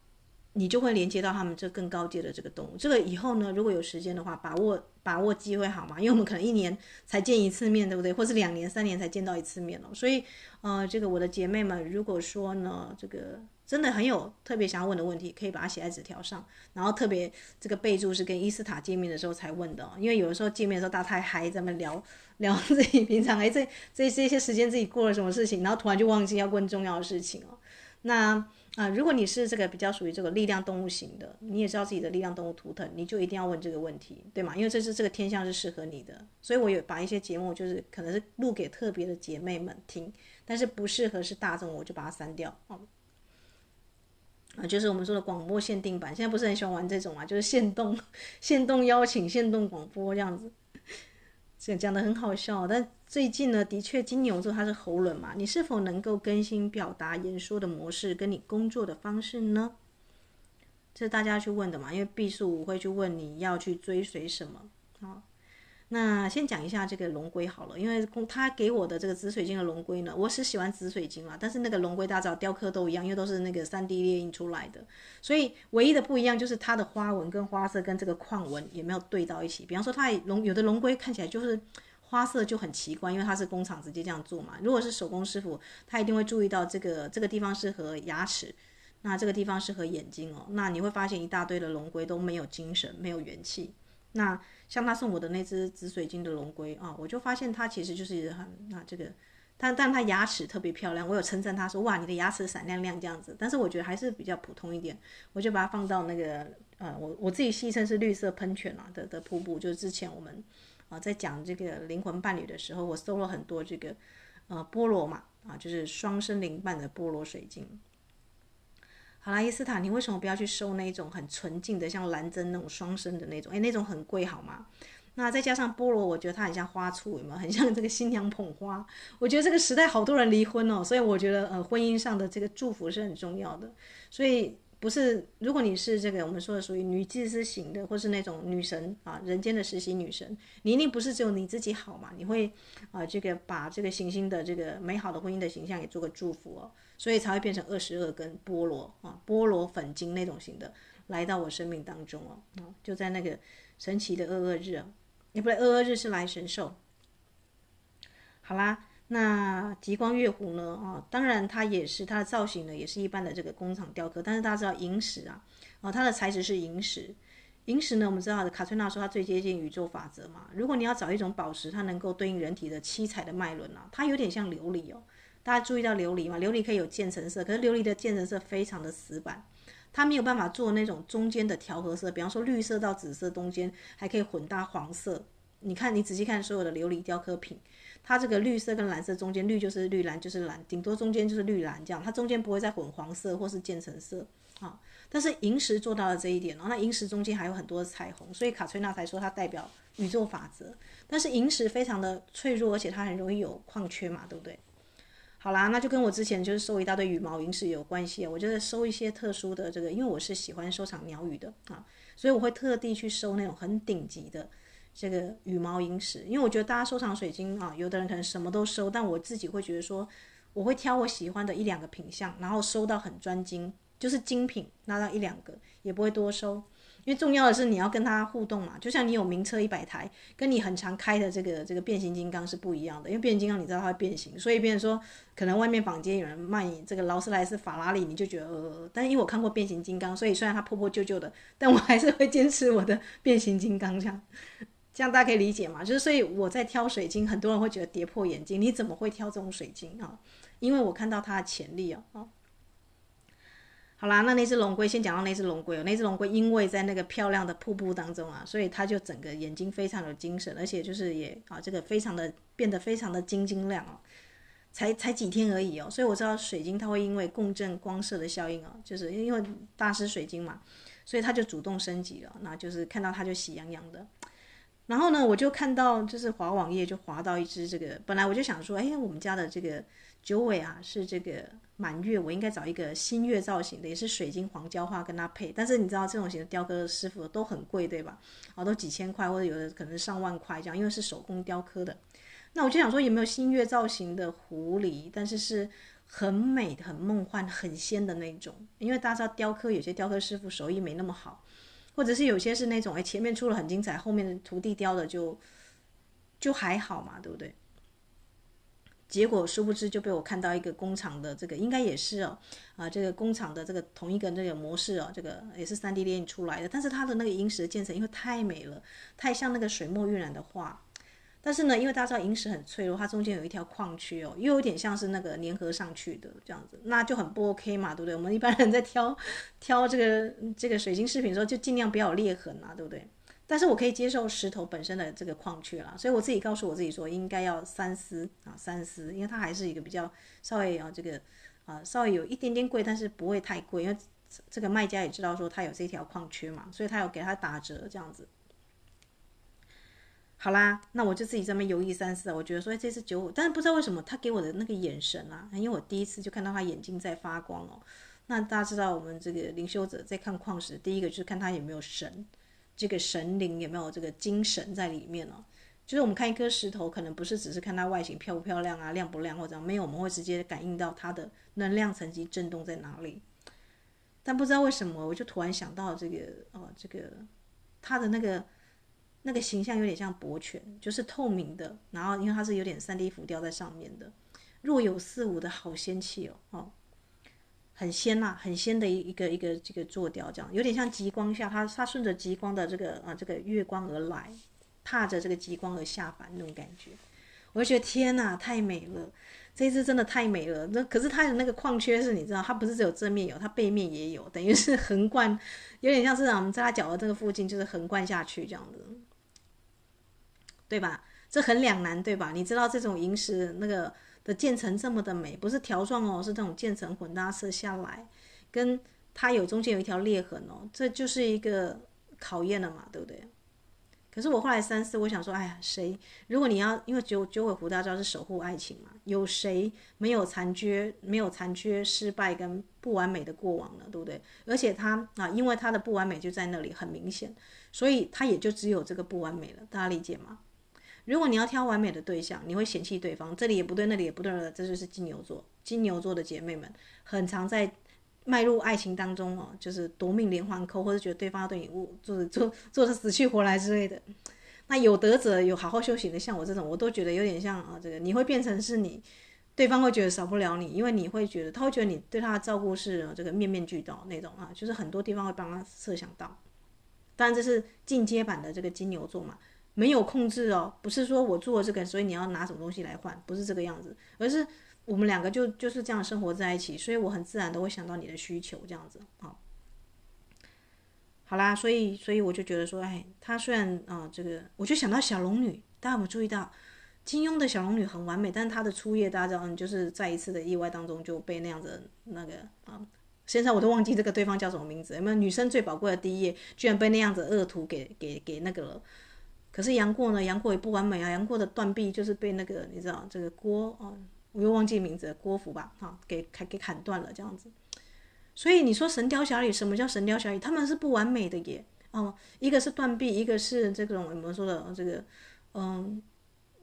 你就会连接到他们这更高阶的这个动物。这个以后呢，如果有时间的话，把握把握机会好吗？因为我们可能一年才见一次面，对不对？或是两年、三年才见到一次面哦。所以，呃，这个我的姐妹们，如果说呢，这个真的很有特别想要问的问题，可以把它写在纸条上，然后特别这个备注是跟伊斯塔见面的时候才问的。因为有的时候见面的时候大家太嗨，咱们聊 聊自己平常哎这这这些时间自己过了什么事情，然后突然就忘记要问重要的事情哦。那。啊，如果你是这个比较属于这个力量动物型的，你也知道自己的力量动物图腾，你就一定要问这个问题，对吗？因为这是这个天象是适合你的，所以我有把一些节目就是可能是录给特别的姐妹们听，但是不适合是大众，我就把它删掉。啊，啊就是我们说的广播限定版，现在不是很喜欢玩这种啊，就是限动、限动邀请、限动广播这样子。这讲的很好笑，但最近呢，的确金牛座它是喉轮嘛，你是否能够更新表达演说的模式，跟你工作的方式呢？这是大家去问的嘛，因为毕宿我会去问你要去追随什么啊。那先讲一下这个龙龟好了，因为他给我的这个紫水晶的龙龟呢，我是喜欢紫水晶啦，但是那个龙龟大家知道雕刻都一样，因为都是那个三 D 列印出来的，所以唯一的不一样就是它的花纹跟花色跟这个矿纹也没有对到一起。比方说它龙有的龙龟看起来就是花色就很奇怪，因为它是工厂直接这样做嘛。如果是手工师傅，他一定会注意到这个这个地方适合牙齿，那这个地方适合眼睛哦，那你会发现一大堆的龙龟都没有精神，没有元气。那像他送我的那只紫水晶的龙龟啊，我就发现它其实就是很那这个，但但它牙齿特别漂亮，我有称赞他说哇，你的牙齿闪亮亮这样子，但是我觉得还是比较普通一点，我就把它放到那个呃，我我自己戏称是绿色喷泉啊的的瀑布，就是之前我们啊在讲这个灵魂伴侣的时候，我搜了很多这个呃菠萝嘛啊，就是双生灵伴的菠萝水晶。好啦，伊斯塔，你为什么不要去收那种很纯净的，像蓝针那种双生的那种？诶，那种很贵，好吗？那再加上菠萝，我觉得它很像花簇，有没有？很像这个新娘捧花。我觉得这个时代好多人离婚哦，所以我觉得呃，婚姻上的这个祝福是很重要的。所以不是，如果你是这个我们说的属于女祭司型的，或是那种女神啊，人间的实习女神，你一定不是只有你自己好嘛？你会啊，这个把这个行星的这个美好的婚姻的形象也做个祝福哦，所以才会变成二十二根菠萝啊，菠萝粉晶那种型的来到我生命当中哦，就在那个神奇的二二日啊。也不对，二二日是来神兽。好啦，那极光月壶呢？啊，当然它也是它的造型呢，也是一般的这个工厂雕刻。但是大家知道萤石啊，啊，它的材质是萤石。萤石呢，我们知道卡崔娜说它最接近宇宙法则嘛。如果你要找一种宝石，它能够对应人体的七彩的脉轮啊，它有点像琉璃哦。大家注意到琉璃嘛？琉璃可以有渐层色，可是琉璃的渐层色非常的死板。它没有办法做那种中间的调和色，比方说绿色到紫色中间还可以混搭黄色。你看，你仔细看所有的琉璃雕刻品，它这个绿色跟蓝色中间，绿就是绿，蓝就是蓝，顶多中间就是绿蓝这样，它中间不会再混黄色或是渐层色啊。但是银石做到了这一点，那银石中间还有很多彩虹，所以卡崔娜才说它代表宇宙法则。但是银石非常的脆弱，而且它很容易有矿缺嘛，对不对？好啦，那就跟我之前就是收一大堆羽毛萤石有关系。我觉得收一些特殊的这个，因为我是喜欢收藏鸟羽的啊，所以我会特地去收那种很顶级的这个羽毛萤石。因为我觉得大家收藏水晶啊，有的人可能什么都收，但我自己会觉得说，我会挑我喜欢的一两个品相，然后收到很专精，就是精品，拿到一两个，也不会多收。因为重要的是你要跟它互动嘛，就像你有名车一百台，跟你很常开的这个这个变形金刚是不一样的。因为变形金刚你知道它会变形，所以变成说可能外面坊间有人卖你这个劳斯莱斯、法拉利，你就觉得呃，但因为我看过变形金刚，所以虽然它破破旧旧的，但我还是会坚持我的变形金刚这样，这样大家可以理解嘛？就是所以我在挑水晶，很多人会觉得跌破眼镜，你怎么会挑这种水晶啊？因为我看到它的潜力啊。好啦，那那只龙龟先讲到那只龙龟哦，那只龙龟因为在那个漂亮的瀑布当中啊，所以它就整个眼睛非常有精神，而且就是也啊这个非常的变得非常的晶晶亮哦，才才几天而已哦，所以我知道水晶它会因为共振光射的效应哦，就是因为大师水晶嘛，所以它就主动升级了，那就是看到它就喜洋洋的。然后呢，我就看到就是滑网页就滑到一只这个，本来我就想说，哎，我们家的这个九尾啊是这个。满月，我应该找一个新月造型的，也是水晶黄胶花跟它配。但是你知道这种型的雕刻师傅都很贵，对吧？啊，都几千块，或者有的可能上万块这样，因为是手工雕刻的。那我就想说，有没有新月造型的狐狸？但是是很美、很梦幻、很仙的那种。因为大家知道雕刻有些雕刻师傅手艺没那么好，或者是有些是那种哎前面出了很精彩，后面的徒弟雕的就就还好嘛，对不对？结果殊不知就被我看到一个工厂的这个应该也是哦，啊这个工厂的这个同一个那个模式哦，这个也是 3D 列印出来的，但是它的那个萤石建成因为太美了，太像那个水墨晕染的画，但是呢，因为大家知道萤石很脆弱，它中间有一条矿区哦，又有点像是那个粘合上去的这样子，那就很不 OK 嘛，对不对？我们一般人在挑挑这个这个水晶饰品的时候，就尽量不要有裂痕啊，对不对？但是我可以接受石头本身的这个矿缺啦，所以我自己告诉我自己说应该要三思啊三思，因为它还是一个比较稍微啊这个啊稍微有一点点贵，但是不会太贵，因为这个卖家也知道说它有这条矿缺嘛，所以他有给他打折这样子。好啦，那我就自己这么犹豫三思，我觉得说这是九五，但是不知道为什么他给我的那个眼神啊，因为我第一次就看到他眼睛在发光哦。那大家知道我们这个灵修者在看矿石，第一个就是看他有没有神。这个神灵有没有这个精神在里面哦？就是我们看一颗石头，可能不是只是看它外形漂不漂亮啊、亮不亮或者没有，我们会直接感应到它的能量层级震动在哪里。但不知道为什么，我就突然想到这个哦，这个它的那个那个形象有点像伯权，就是透明的，然后因为它是有点 3D 浮雕在上面的，若有似无的好仙气哦，哦。很仙呐、啊，很仙的一一个一个这个坐雕，这样有点像极光下，它它顺着极光的这个啊这个月光而来，踏着这个极光而下凡那种感觉，我就觉得天呐，太美了，这一只真的太美了。那可是它的那个矿缺是，你知道，它不是只有正面有，它背面也有，等于是 横贯，有点像是我们在它脚的这个附近，就是横贯下去这样子，对吧？这很两难，对吧？你知道这种萤石那个。的渐层这么的美，不是条状哦，是这种渐层混搭色下来，跟它有中间有一条裂痕哦，这就是一个考验了嘛，对不对？可是我后来三思，我想说，哎呀，谁？如果你要，因为九九尾狐大家是守护爱情嘛，有谁没有残缺、没有残缺、失败跟不完美的过往呢？对不对？而且他啊，因为他的不完美就在那里很明显，所以他也就只有这个不完美了。大家理解吗？如果你要挑完美的对象，你会嫌弃对方，这里也不对，那里也不对的，这就是金牛座。金牛座的姐妹们很常在迈入爱情当中哦，就是夺命连环扣，或者觉得对方要对你做做做的死去活来之类的。那有德者有好好修行的，像我这种，我都觉得有点像啊，这个你会变成是你，对方会觉得少不了你，因为你会觉得他会觉得你对他的照顾是这个面面俱到那种啊，就是很多地方会帮他设想到。当然这是进阶版的这个金牛座嘛。没有控制哦，不是说我做这个，所以你要拿什么东西来换，不是这个样子，而是我们两个就就是这样生活在一起，所以我很自然都会想到你的需求这样子，好，好啦，所以所以我就觉得说，哎，他虽然啊、这个我就想到小龙女，大家有没有注意到，金庸的小龙女很完美，但是她的初夜大家知道，就是在一次的意外当中就被那样子那个啊，现在我都忘记这个对方叫什么名字，有没有？女生最宝贵的第一页，居然被那样子恶徒给给给那个了。可是杨过呢？杨过也不完美啊！杨过的断臂就是被那个你知道这个郭哦，我又忘记名字，郭芙吧？哈、给砍给砍断了这样子。所以你说《神雕侠侣》什么叫《神雕侠侣》？他们是不完美的耶哦，一个是断臂，一个是这种我们说的这个嗯，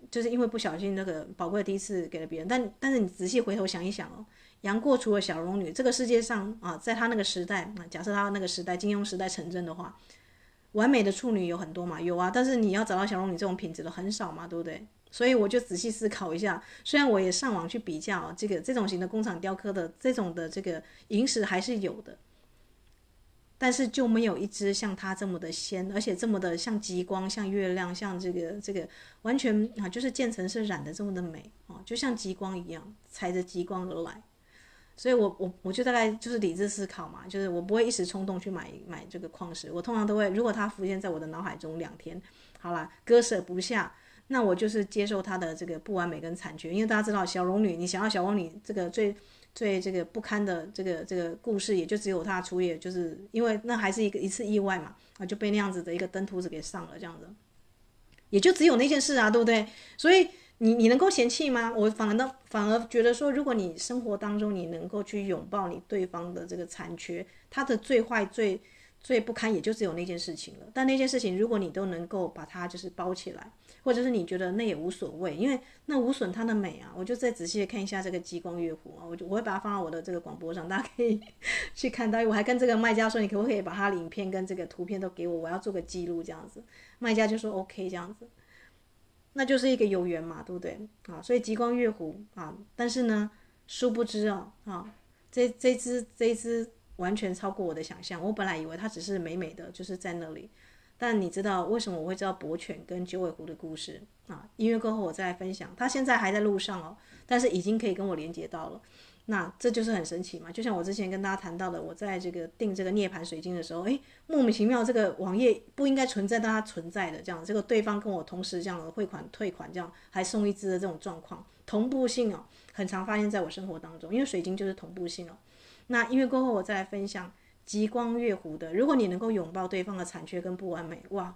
就是因为不小心那个宝贵的第一次给了别人。但但是你仔细回头想一想哦，杨过除了小龙女，这个世界上啊，在他那个时代啊，假设他那个时代金庸时代成真的话。完美的处女有很多嘛，有啊，但是你要找到小龙女这种品质的很少嘛，对不对？所以我就仔细思考一下，虽然我也上网去比较这个这种型的工厂雕刻的这种的这个银石还是有的，但是就没有一只像它这么的鲜，而且这么的像极光、像月亮、像这个这个完全啊就是渐层是染的这么的美啊，就像极光一样，踩着极光而来。所以我，我我就大概就是理智思考嘛，就是我不会一时冲动去买买这个矿石，我通常都会，如果它浮现在我的脑海中两天，好啦，割舍不下，那我就是接受它的这个不完美跟残缺，因为大家知道小龙女，你想要小龙女这个最最这个不堪的这个这个故事，也就只有她出夜，就是因为那还是一个一次意外嘛，啊就被那样子的一个登徒子给上了这样子，也就只有那件事啊，对不对？所以。你你能够嫌弃吗？我反而，反而觉得说，如果你生活当中你能够去拥抱你对方的这个残缺，他的最坏、最最不堪，也就只有那件事情了。但那件事情，如果你都能够把它就是包起来，或者是你觉得那也无所谓，因为那无损它的美啊。我就再仔细的看一下这个极光月湖啊，我就我会把它放到我的这个广播上，大家可以 去看到。我还跟这个卖家说，你可不可以把他的影片跟这个图片都给我，我要做个记录这样子。卖家就说 OK 这样子。那就是一个有缘嘛，对不对啊？所以极光月湖啊，但是呢，殊不知哦啊，这这只这只完全超过我的想象。我本来以为它只是美美的，就是在那里。但你知道为什么我会知道博犬跟九尾狐的故事啊？音乐过后我再分享。它现在还在路上哦，但是已经可以跟我连接到了。那这就是很神奇嘛，就像我之前跟大家谈到的，我在这个订这个涅槃水晶的时候，诶，莫名其妙这个网页不应该存在，但它存在的这样，这个对方跟我同时这样的汇款退款这样，还送一支的这种状况，同步性哦，很常发现在我生活当中，因为水晶就是同步性哦。那音乐过后我再来分享极光月湖的，如果你能够拥抱对方的残缺跟不完美，哇，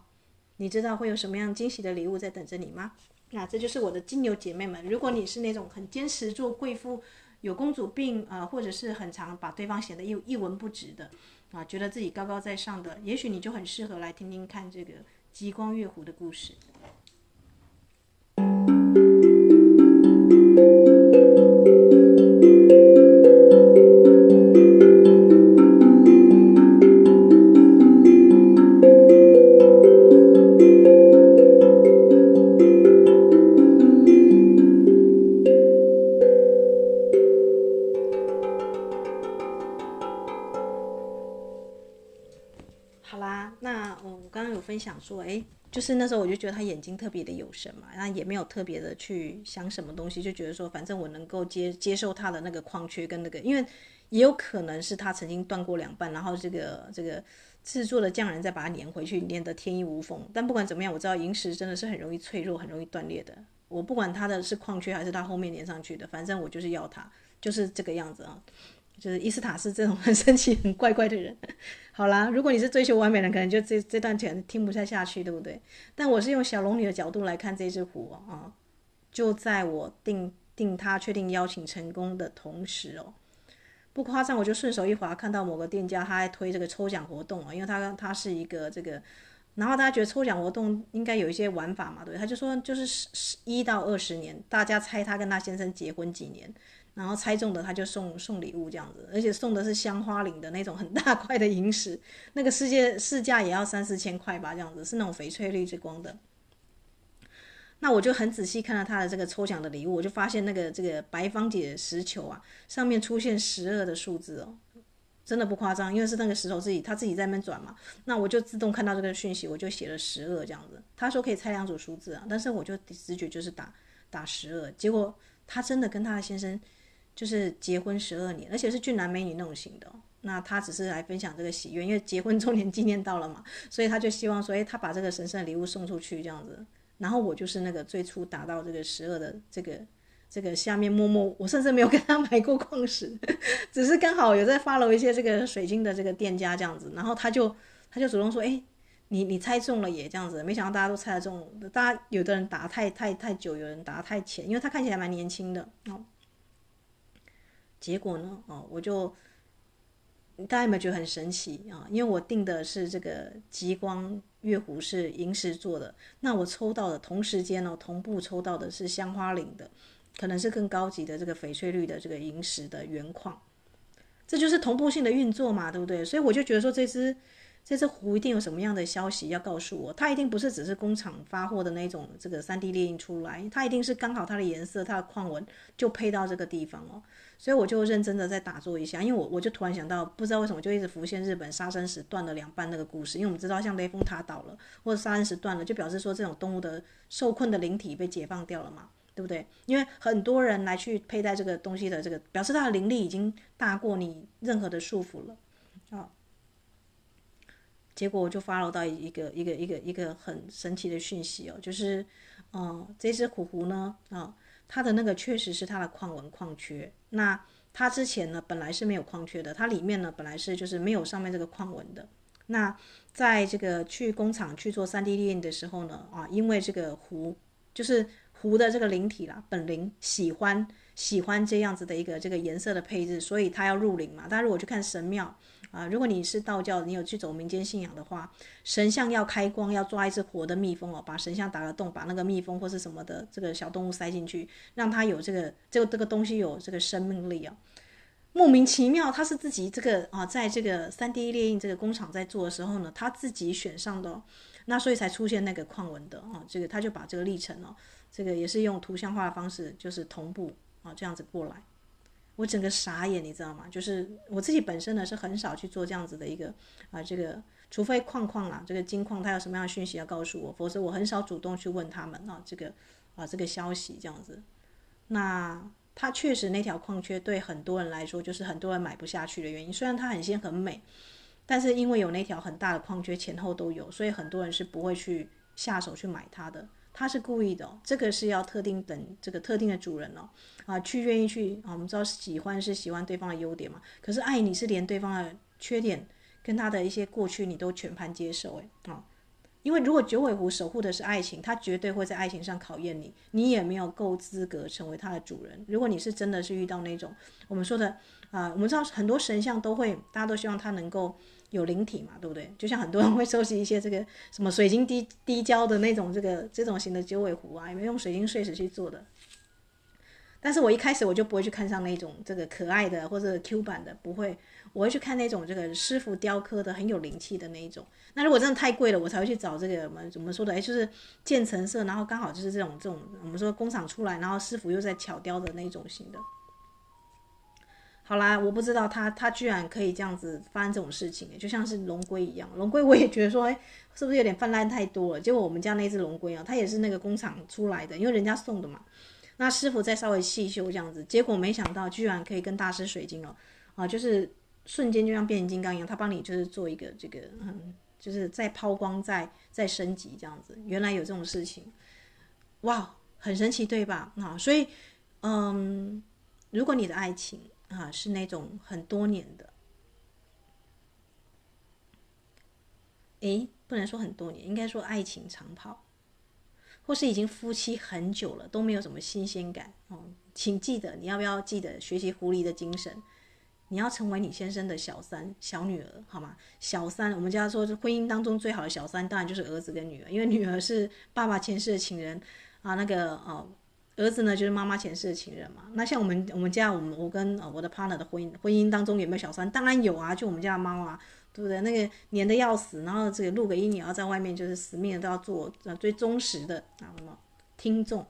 你知道会有什么样惊喜的礼物在等着你吗？那这就是我的金牛姐妹们，如果你是那种很坚持做贵妇。有公主病啊、呃，或者是很常把对方显得一一文不值的啊，觉得自己高高在上的，也许你就很适合来听听看这个极光月湖的故事。想说，哎，就是那时候我就觉得他眼睛特别的有神嘛，然后也没有特别的去想什么东西，就觉得说，反正我能够接接受他的那个矿缺跟那个，因为也有可能是他曾经断过两半，然后这个这个制作的匠人再把它粘回去，粘得天衣无缝。但不管怎么样，我知道银石真的是很容易脆弱，很容易断裂的。我不管他的是矿缺还是他后面粘上去的，反正我就是要它，就是这个样子啊。就是伊斯塔是这种很神奇、很怪怪的人。好啦，如果你是追求完美的，可能就这这段全听不太下去，对不对？但我是用小龙女的角度来看这只狐啊，就在我定定他确定邀请成功的同时哦，不夸张，我就顺手一滑，看到某个店家他在推这个抽奖活动啊，因为他他是一个这个。然后大家觉得抽奖活动应该有一些玩法嘛，对不对？他就说就是十十一到二十年，大家猜他跟他先生结婚几年，然后猜中的他就送送礼物这样子，而且送的是香花岭的那种很大块的萤石，那个世界市价也要三四千块吧，这样子是那种翡翠绿之光的。那我就很仔细看到他的这个抽奖的礼物，我就发现那个这个白方解石球啊，上面出现十二的数字哦。真的不夸张，因为是那个石头自己他自己在那边转嘛，那我就自动看到这个讯息，我就写了十二这样子。他说可以猜两组数字啊，但是我就直觉就是打打十二，结果他真的跟他的先生就是结婚十二年，而且是俊男美女那种型的。那他只是来分享这个喜悦，因为结婚周年纪念到了嘛，所以他就希望说，诶，他把这个神圣礼物送出去这样子。然后我就是那个最初打到这个十二的这个。这个下面默默，我甚至没有跟他买过矿石，只是刚好有在发了一些这个水晶的这个店家这样子，然后他就他就主动说，哎，你你猜中了也这样子，没想到大家都猜得中，大家有的人打太太太久，有人打太浅，因为他看起来蛮年轻的哦。结果呢，哦，我就大家有没有觉得很神奇啊？因为我订的是这个极光月湖是萤石做的，那我抽到的同时间呢，同步抽到的是香花岭的。可能是更高级的这个翡翠绿的这个萤石的原矿，这就是同步性的运作嘛，对不对？所以我就觉得说，这只这只壶一定有什么样的消息要告诉我，它一定不是只是工厂发货的那种这个 3D 列印出来，它一定是刚好它的颜色、它的矿纹就配到这个地方哦。所以我就认真的再打坐一下，因为我我就突然想到，不知道为什么就一直浮现日本杀生石断了两半那个故事，因为我们知道像雷峰塔倒了或者杀生石断了，就表示说这种动物的受困的灵体被解放掉了嘛。对不对？因为很多人来去佩戴这个东西的这个，表示他的灵力已经大过你任何的束缚了，啊。结果我就 follow 到一个一个一个一个很神奇的讯息哦，就是，嗯，这只虎狐呢，啊，它的那个确实是它的矿纹矿缺。那它之前呢，本来是没有矿缺的，它里面呢本来是就是没有上面这个矿纹的。那在这个去工厂去做 3D 打印的时候呢，啊，因为这个湖就是。湖的这个灵体啦，本灵喜欢喜欢这样子的一个这个颜色的配置，所以它要入灵嘛。大家如果去看神庙啊，如果你是道教，你有去走民间信仰的话，神像要开光，要抓一只活的蜜蜂哦，把神像打个洞，把那个蜜蜂或是什么的这个小动物塞进去，让它有这个这个这个东西有这个生命力啊。莫名其妙，他是自己这个啊，在这个 3D 列印这个工厂在做的时候呢，他自己选上的，那所以才出现那个矿文的啊，这个他就把这个历程哦。这个也是用图像化的方式，就是同步啊，这样子过来，我整个傻眼，你知道吗？就是我自己本身呢是很少去做这样子的一个啊，这个除非矿矿啦，这个金矿它有什么样的讯息要告诉我，否则我很少主动去问他们啊，这个啊这个消息这样子。那它确实那条矿缺对很多人来说就是很多人买不下去的原因，虽然它很鲜很美，但是因为有那条很大的矿缺前后都有，所以很多人是不会去下手去买它的。他是故意的，哦，这个是要特定等这个特定的主人哦，啊，去愿意去啊，我们知道喜欢是喜欢对方的优点嘛，可是爱你是连对方的缺点跟他的一些过去你都全盘接受诶。啊，因为如果九尾狐守护的是爱情，他绝对会在爱情上考验你，你也没有够资格成为他的主人。如果你是真的是遇到那种我们说的啊，我们知道很多神像都会，大家都希望他能够。有灵体嘛，对不对？就像很多人会收集一些这个什么水晶滴滴胶的那种这个这种型的九尾狐啊，有没有用水晶碎石去做的？但是我一开始我就不会去看上那种这个可爱的或者 Q 版的，不会，我会去看那种这个师傅雕刻的很有灵气的那一种。那如果真的太贵了，我才会去找这个我们怎么说的？哎，就是渐层色，然后刚好就是这种这种我们说工厂出来，然后师傅又在巧雕的那种型的。好啦，我不知道他他居然可以这样子发生这种事情，就像是龙龟一样。龙龟我也觉得说，哎，是不是有点泛滥太多了？结果我们家那只龙龟啊，它也是那个工厂出来的，因为人家送的嘛。那师傅再稍微细修这样子，结果没想到居然可以跟大师水晶哦，啊，就是瞬间就像变形金刚一样，他帮你就是做一个这个，嗯，就是在抛光再再升级这样子。原来有这种事情，哇，很神奇对吧？啊，所以，嗯，如果你的爱情。啊是那种很多年的，诶，不能说很多年，应该说爱情长跑，或是已经夫妻很久了都没有什么新鲜感哦。请记得，你要不要记得学习狐狸的精神？你要成为你先生的小三、小女儿，好吗？小三，我们家说婚姻当中最好的小三，当然就是儿子跟女儿，因为女儿是爸爸前世的情人啊，那个哦，儿子呢就是妈妈前世的情人嘛。那像我们我们家，我们我跟我的 partner 的婚姻婚姻当中有没有小三？当然有啊，就我们家的猫啊，对不对？那个黏的要死，然后这个录个音，你要在外面就是死命的都要做最忠实的啊什么听众。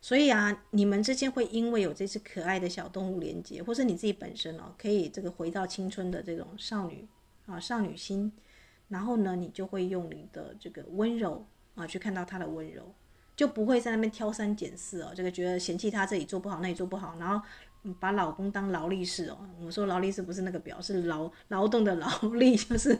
所以啊，你们之间会因为有这只可爱的小动物连接，或是你自己本身哦，可以这个回到青春的这种少女啊少女心，然后呢，你就会用你的这个温柔啊去看到他的温柔，就不会在那边挑三拣四哦，这个觉得嫌弃他这里做不好，那里做不好，然后把老公当劳力士哦。我说劳力士不是那个表，是劳劳动的劳力，就是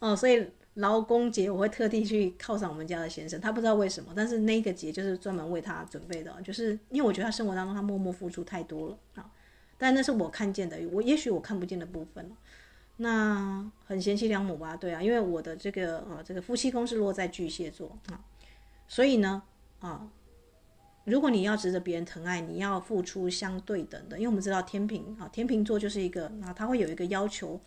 哦，所以。劳工节我会特地去犒赏我们家的先生，他不知道为什么，但是那个节就是专门为他准备的，就是因为我觉得他生活当中他默默付出太多了啊，但那是我看见的，我也许我看不见的部分，那很贤妻良母吧，对啊，因为我的这个呃这个夫妻宫是落在巨蟹座啊，所以呢啊，如果你要值得别人疼爱，你要付出相对等的，因为我们知道天秤啊天秤座就是一个啊他会有一个要求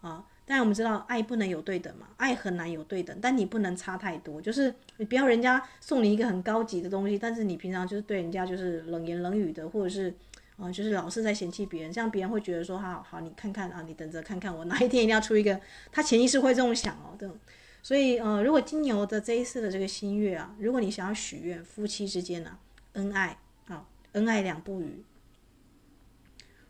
啊。但我们知道，爱不能有对等嘛，爱很难有对等，但你不能差太多，就是你不要人家送你一个很高级的东西，但是你平常就是对人家就是冷言冷语的，或者是，啊、就是老是在嫌弃别人，这样别人会觉得说，好好，你看看啊，你等着看看我哪一天一定要出一个，他潜意识会这种想哦，这种，所以呃，如果金牛的这一次的这个新月啊，如果你想要许愿夫妻之间啊，恩爱啊，恩爱两不渝。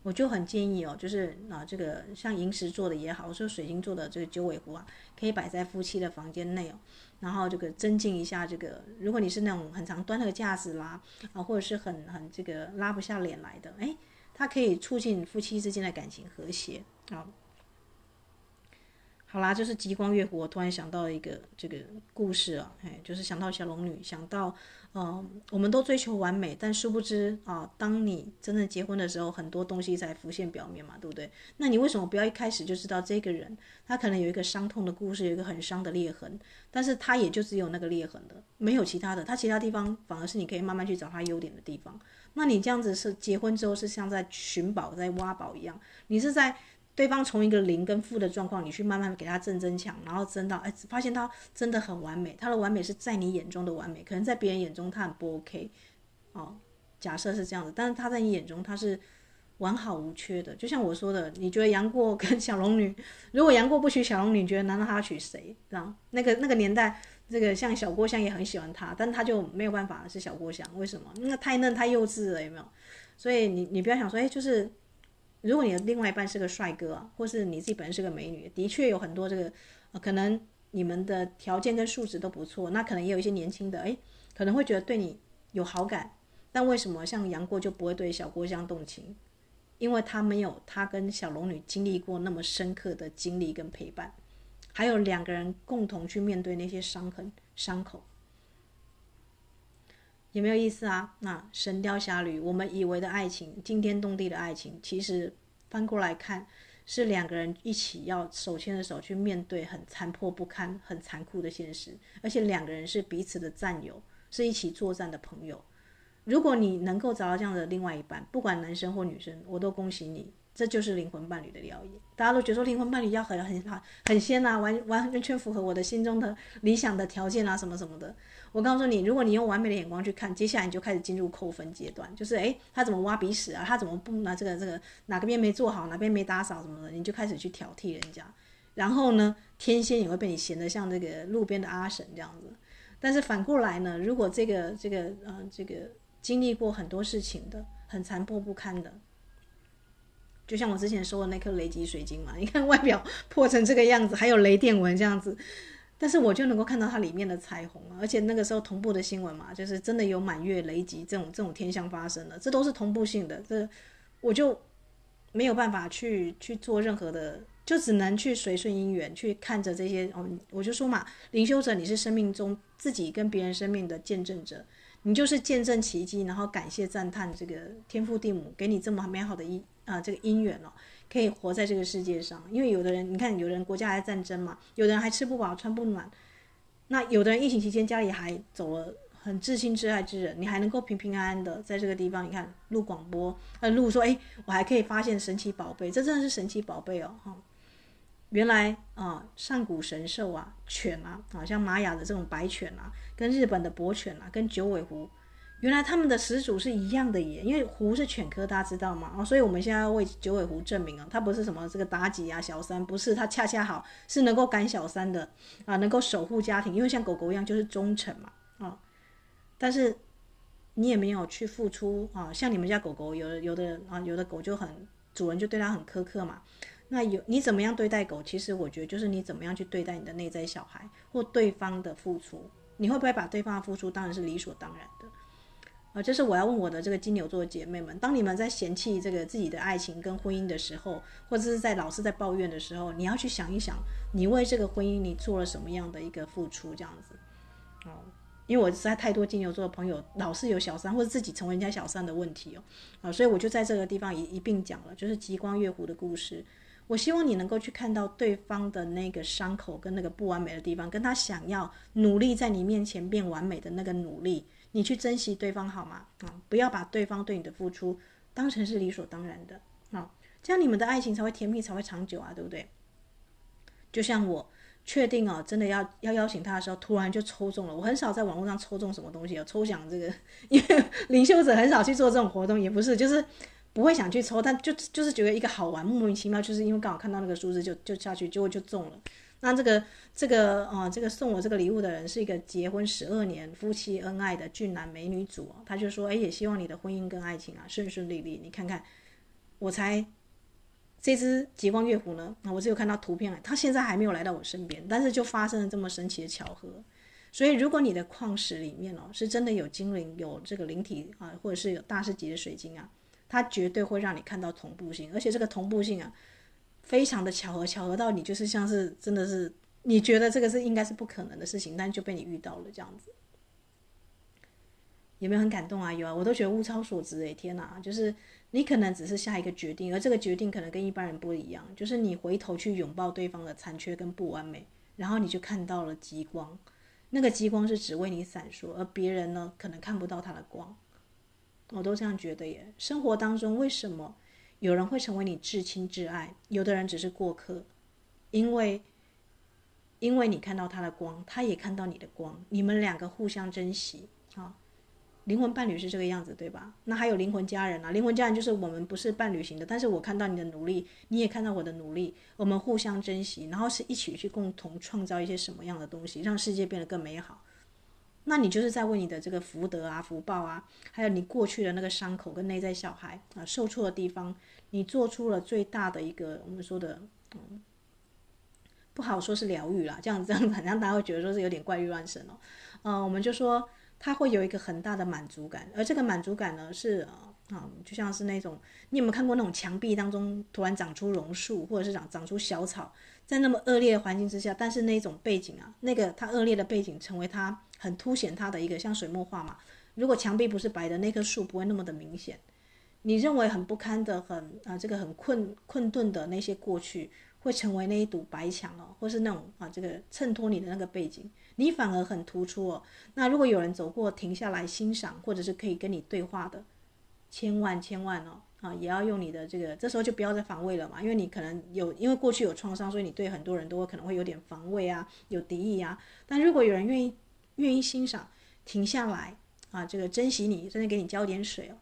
我就很建议哦，就是啊，这个像萤石做的也好，我说水晶做的这个九尾狐啊，可以摆在夫妻的房间内哦，然后这个增进一下这个，如果你是那种很常端那个架子啦，啊，或者是很很这个拉不下脸来的，哎，它可以促进夫妻之间的感情和谐啊。好啦，就是极光月湖，我突然想到一个这个故事啊，哎，就是想到小龙女，想到。呃，我们都追求完美，但殊不知啊，当你真正结婚的时候，很多东西才浮现表面嘛，对不对？那你为什么不要一开始就知道这个人，他可能有一个伤痛的故事，有一个很伤的裂痕，但是他也就只有那个裂痕的，没有其他的，他其他地方反而是你可以慢慢去找他优点的地方。那你这样子是结婚之后是像在寻宝，在挖宝一样，你是在。对方从一个零跟负的状况，你去慢慢给他正增强，然后增到哎，发现他真的很完美。他的完美是在你眼中的完美，可能在别人眼中他很不 OK，哦，假设是这样子，但是他在你眼中他是完好无缺的。就像我说的，你觉得杨过跟小龙女，如果杨过不娶小龙女，你觉得难道他要娶谁？这样那个那个年代，这个像小郭襄也很喜欢他，但他就没有办法是小郭襄，为什么？那太嫩太幼稚了，有没有？所以你你不要想说，哎，就是。如果你的另外一半是个帅哥，或是你自己本身是个美女，的确有很多这个，呃，可能你们的条件跟素质都不错，那可能也有一些年轻的，诶，可能会觉得对你有好感，但为什么像杨过就不会对小郭襄动情？因为他没有他跟小龙女经历过那么深刻的经历跟陪伴，还有两个人共同去面对那些伤痕伤口。有没有意思啊？那《神雕侠侣》，我们以为的爱情，惊天动地的爱情，其实翻过来看，是两个人一起要手牵着手去面对很残破不堪、很残酷的现实，而且两个人是彼此的战友，是一起作战的朋友。如果你能够找到这样的另外一半，不管男生或女生，我都恭喜你。这就是灵魂伴侣的疗愈，大家都觉得说灵魂伴侣要很很好很仙啊，完完完全符合我的心中的理想的条件啊，什么什么的。我告诉你，如果你用完美的眼光去看，接下来你就开始进入扣分阶段，就是诶，他怎么挖鼻屎啊？他怎么不拿这个这个哪个边没做好，哪边没打扫什么的，你就开始去挑剔人家。然后呢，天蝎也会被你嫌得像这个路边的阿婶这样子。但是反过来呢，如果这个这个呃这个经历过很多事情的，很残破不堪的。就像我之前说的那颗雷击水晶嘛，你看外表破成这个样子，还有雷电纹这样子，但是我就能够看到它里面的彩虹，而且那个时候同步的新闻嘛，就是真的有满月雷击这种这种天象发生了，这都是同步性的，这我就没有办法去去做任何的，就只能去随顺因缘去看着这些哦，我就说嘛，灵修者你是生命中自己跟别人生命的见证者，你就是见证奇迹，然后感谢赞叹这个天父地母给你这么美好的姻啊这个姻缘哦，可以活在这个世界上。因为有的人，你看，有人国家还在战争嘛，有的人还吃不饱穿不暖，那有的人疫情期间家里还走了很至亲至爱之人，你还能够平平安安的在这个地方，你看录广播，呃录说，哎，我还可以发现神奇宝贝，这真的是神奇宝贝哦，哈。原来啊，上古神兽啊，犬啊，啊，像玛雅的这种白犬啊，跟日本的博犬啊，跟九尾狐，原来他们的始祖是一样的耶。因为狐是犬科，大家知道吗？啊，所以我们现在要为九尾狐证明啊，它不是什么这个妲己啊、小三，不是，它恰恰好是能够赶小三的啊，能够守护家庭，因为像狗狗一样就是忠诚嘛，啊，但是你也没有去付出啊，像你们家狗狗，有有的啊，有的狗就很主人就对它很苛刻嘛。那有你怎么样对待狗？其实我觉得就是你怎么样去对待你的内在小孩或对方的付出，你会不会把对方的付出当然是理所当然的？啊，这是我要问我的这个金牛座姐妹们：当你们在嫌弃这个自己的爱情跟婚姻的时候，或者是在老是在抱怨的时候，你要去想一想，你为这个婚姻你做了什么样的一个付出？这样子，哦，因为我实在太多金牛座的朋友老是有小三或者自己成为人家小三的问题哦，啊，所以我就在这个地方一一并讲了，就是极光月湖的故事。我希望你能够去看到对方的那个伤口跟那个不完美的地方，跟他想要努力在你面前变完美的那个努力，你去珍惜对方好吗？啊，不要把对方对你的付出当成是理所当然的啊，这样你们的爱情才会甜蜜，才会长久啊，对不对？就像我确定哦，真的要要邀请他的时候，突然就抽中了。我很少在网络上抽中什么东西，有抽奖这个，因为领袖者很少去做这种活动，也不是，就是。不会想去抽，但就就是觉得一个好玩，莫名其妙，就是因为刚好看到那个数字就就下去，结果就中了。那这个这个啊、这个送我这个礼物的人是一个结婚十二年、夫妻恩爱的俊男美女组，他就说，哎，也希望你的婚姻跟爱情啊顺顺利利。你看看，我才这只极光月狐呢，啊我只有看到图片，他现在还没有来到我身边，但是就发生了这么神奇的巧合。所以，如果你的矿石里面哦是真的有精灵、有这个灵体啊，或者是有大师级的水晶啊。它绝对会让你看到同步性，而且这个同步性啊，非常的巧合，巧合到你就是像是真的是你觉得这个是应该是不可能的事情，但就被你遇到了这样子，有没有很感动啊？有啊，我都觉得物超所值诶，天哪！就是你可能只是下一个决定，而这个决定可能跟一般人不一样，就是你回头去拥抱对方的残缺跟不完美，然后你就看到了极光，那个极光是只为你闪烁，而别人呢可能看不到它的光。我都这样觉得耶。生活当中，为什么有人会成为你至亲至爱，有的人只是过客？因为，因为你看到他的光，他也看到你的光，你们两个互相珍惜啊。灵魂伴侣是这个样子，对吧？那还有灵魂家人啊，灵魂家人就是我们不是伴侣型的，但是我看到你的努力，你也看到我的努力，我们互相珍惜，然后是一起去共同创造一些什么样的东西，让世界变得更美好。那你就是在为你的这个福德啊、福报啊，还有你过去的那个伤口跟内在小孩啊受挫的地方，你做出了最大的一个我们说的，嗯，不好说是疗愈啦，这样这样，好像大家会觉得说是有点怪力乱神哦，嗯，我们就说他会有一个很大的满足感，而这个满足感呢是啊，嗯，就像是那种你有没有看过那种墙壁当中突然长出榕树，或者是长长出小草，在那么恶劣的环境之下，但是那种背景啊，那个它恶劣的背景成为它。很凸显它的一个像水墨画嘛。如果墙壁不是白的，那棵树不会那么的明显。你认为很不堪的、很啊这个很困困顿的那些过去，会成为那一堵白墙哦，或是那种啊这个衬托你的那个背景，你反而很突出哦。那如果有人走过，停下来欣赏，或者是可以跟你对话的，千万千万哦啊，也要用你的这个，这时候就不要再防卫了嘛，因为你可能有因为过去有创伤，所以你对很多人都会可能会有点防卫啊，有敌意啊。但如果有人愿意。愿意欣赏，停下来啊，这个珍惜你，真的给你浇点水哦。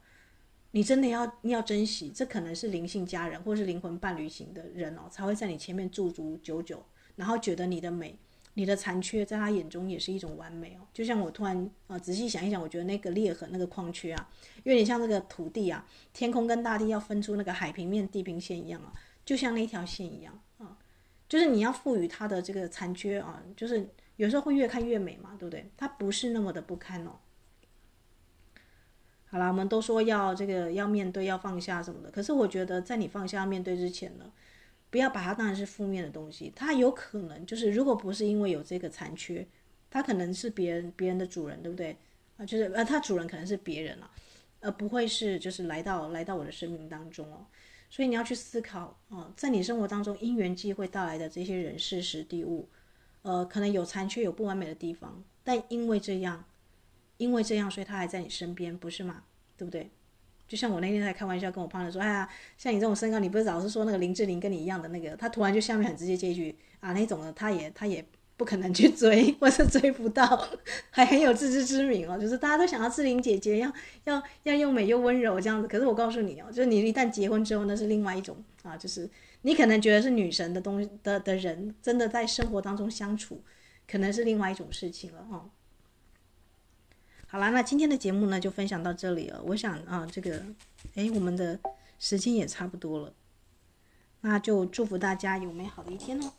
你真的要你要珍惜，这可能是灵性家人或是灵魂伴侣型的人哦，才会在你前面驻足久久，然后觉得你的美、你的残缺，在他眼中也是一种完美哦。就像我突然啊仔细想一想，我觉得那个裂痕、那个矿缺啊，有点像那个土地啊，天空跟大地要分出那个海平面、地平线一样啊，就像那条线一样啊，就是你要赋予它的这个残缺啊，就是。有时候会越看越美嘛，对不对？它不是那么的不堪哦。好啦，我们都说要这个要面对，要放下什么的。可是我觉得，在你放下面对之前呢，不要把它当成是负面的东西。它有可能就是，如果不是因为有这个残缺，它可能是别人别人的主人，对不对？啊，就是呃，它主人可能是别人了，而不会是就是来到来到我的生命当中哦。所以你要去思考啊，在你生活当中因缘际会带来的这些人事时地物，呃，可能有残缺有不完美的地方，但因为这样，因为这样，所以他还在你身边，不是吗？对不对？就像我那天在开玩笑跟我朋友说，哎呀，像你这种身高，你不是老是说那个林志玲跟你一样的那个，他突然就下面很直接接一句啊，那种的他也他也不可能去追，或是追不到，还很有自知之明哦，就是大家都想要志玲姐姐要要要又美又温柔这样子，可是我告诉你哦，就是你一旦结婚之后，那是另外一种啊，就是你可能觉得是女神的东西的的人，真的在生活当中相处，可能是另外一种事情了哦。好啦，那今天的节目呢，就分享到这里了。我想啊，这个，诶，我们的时间也差不多了，那就祝福大家有美好的一天哦。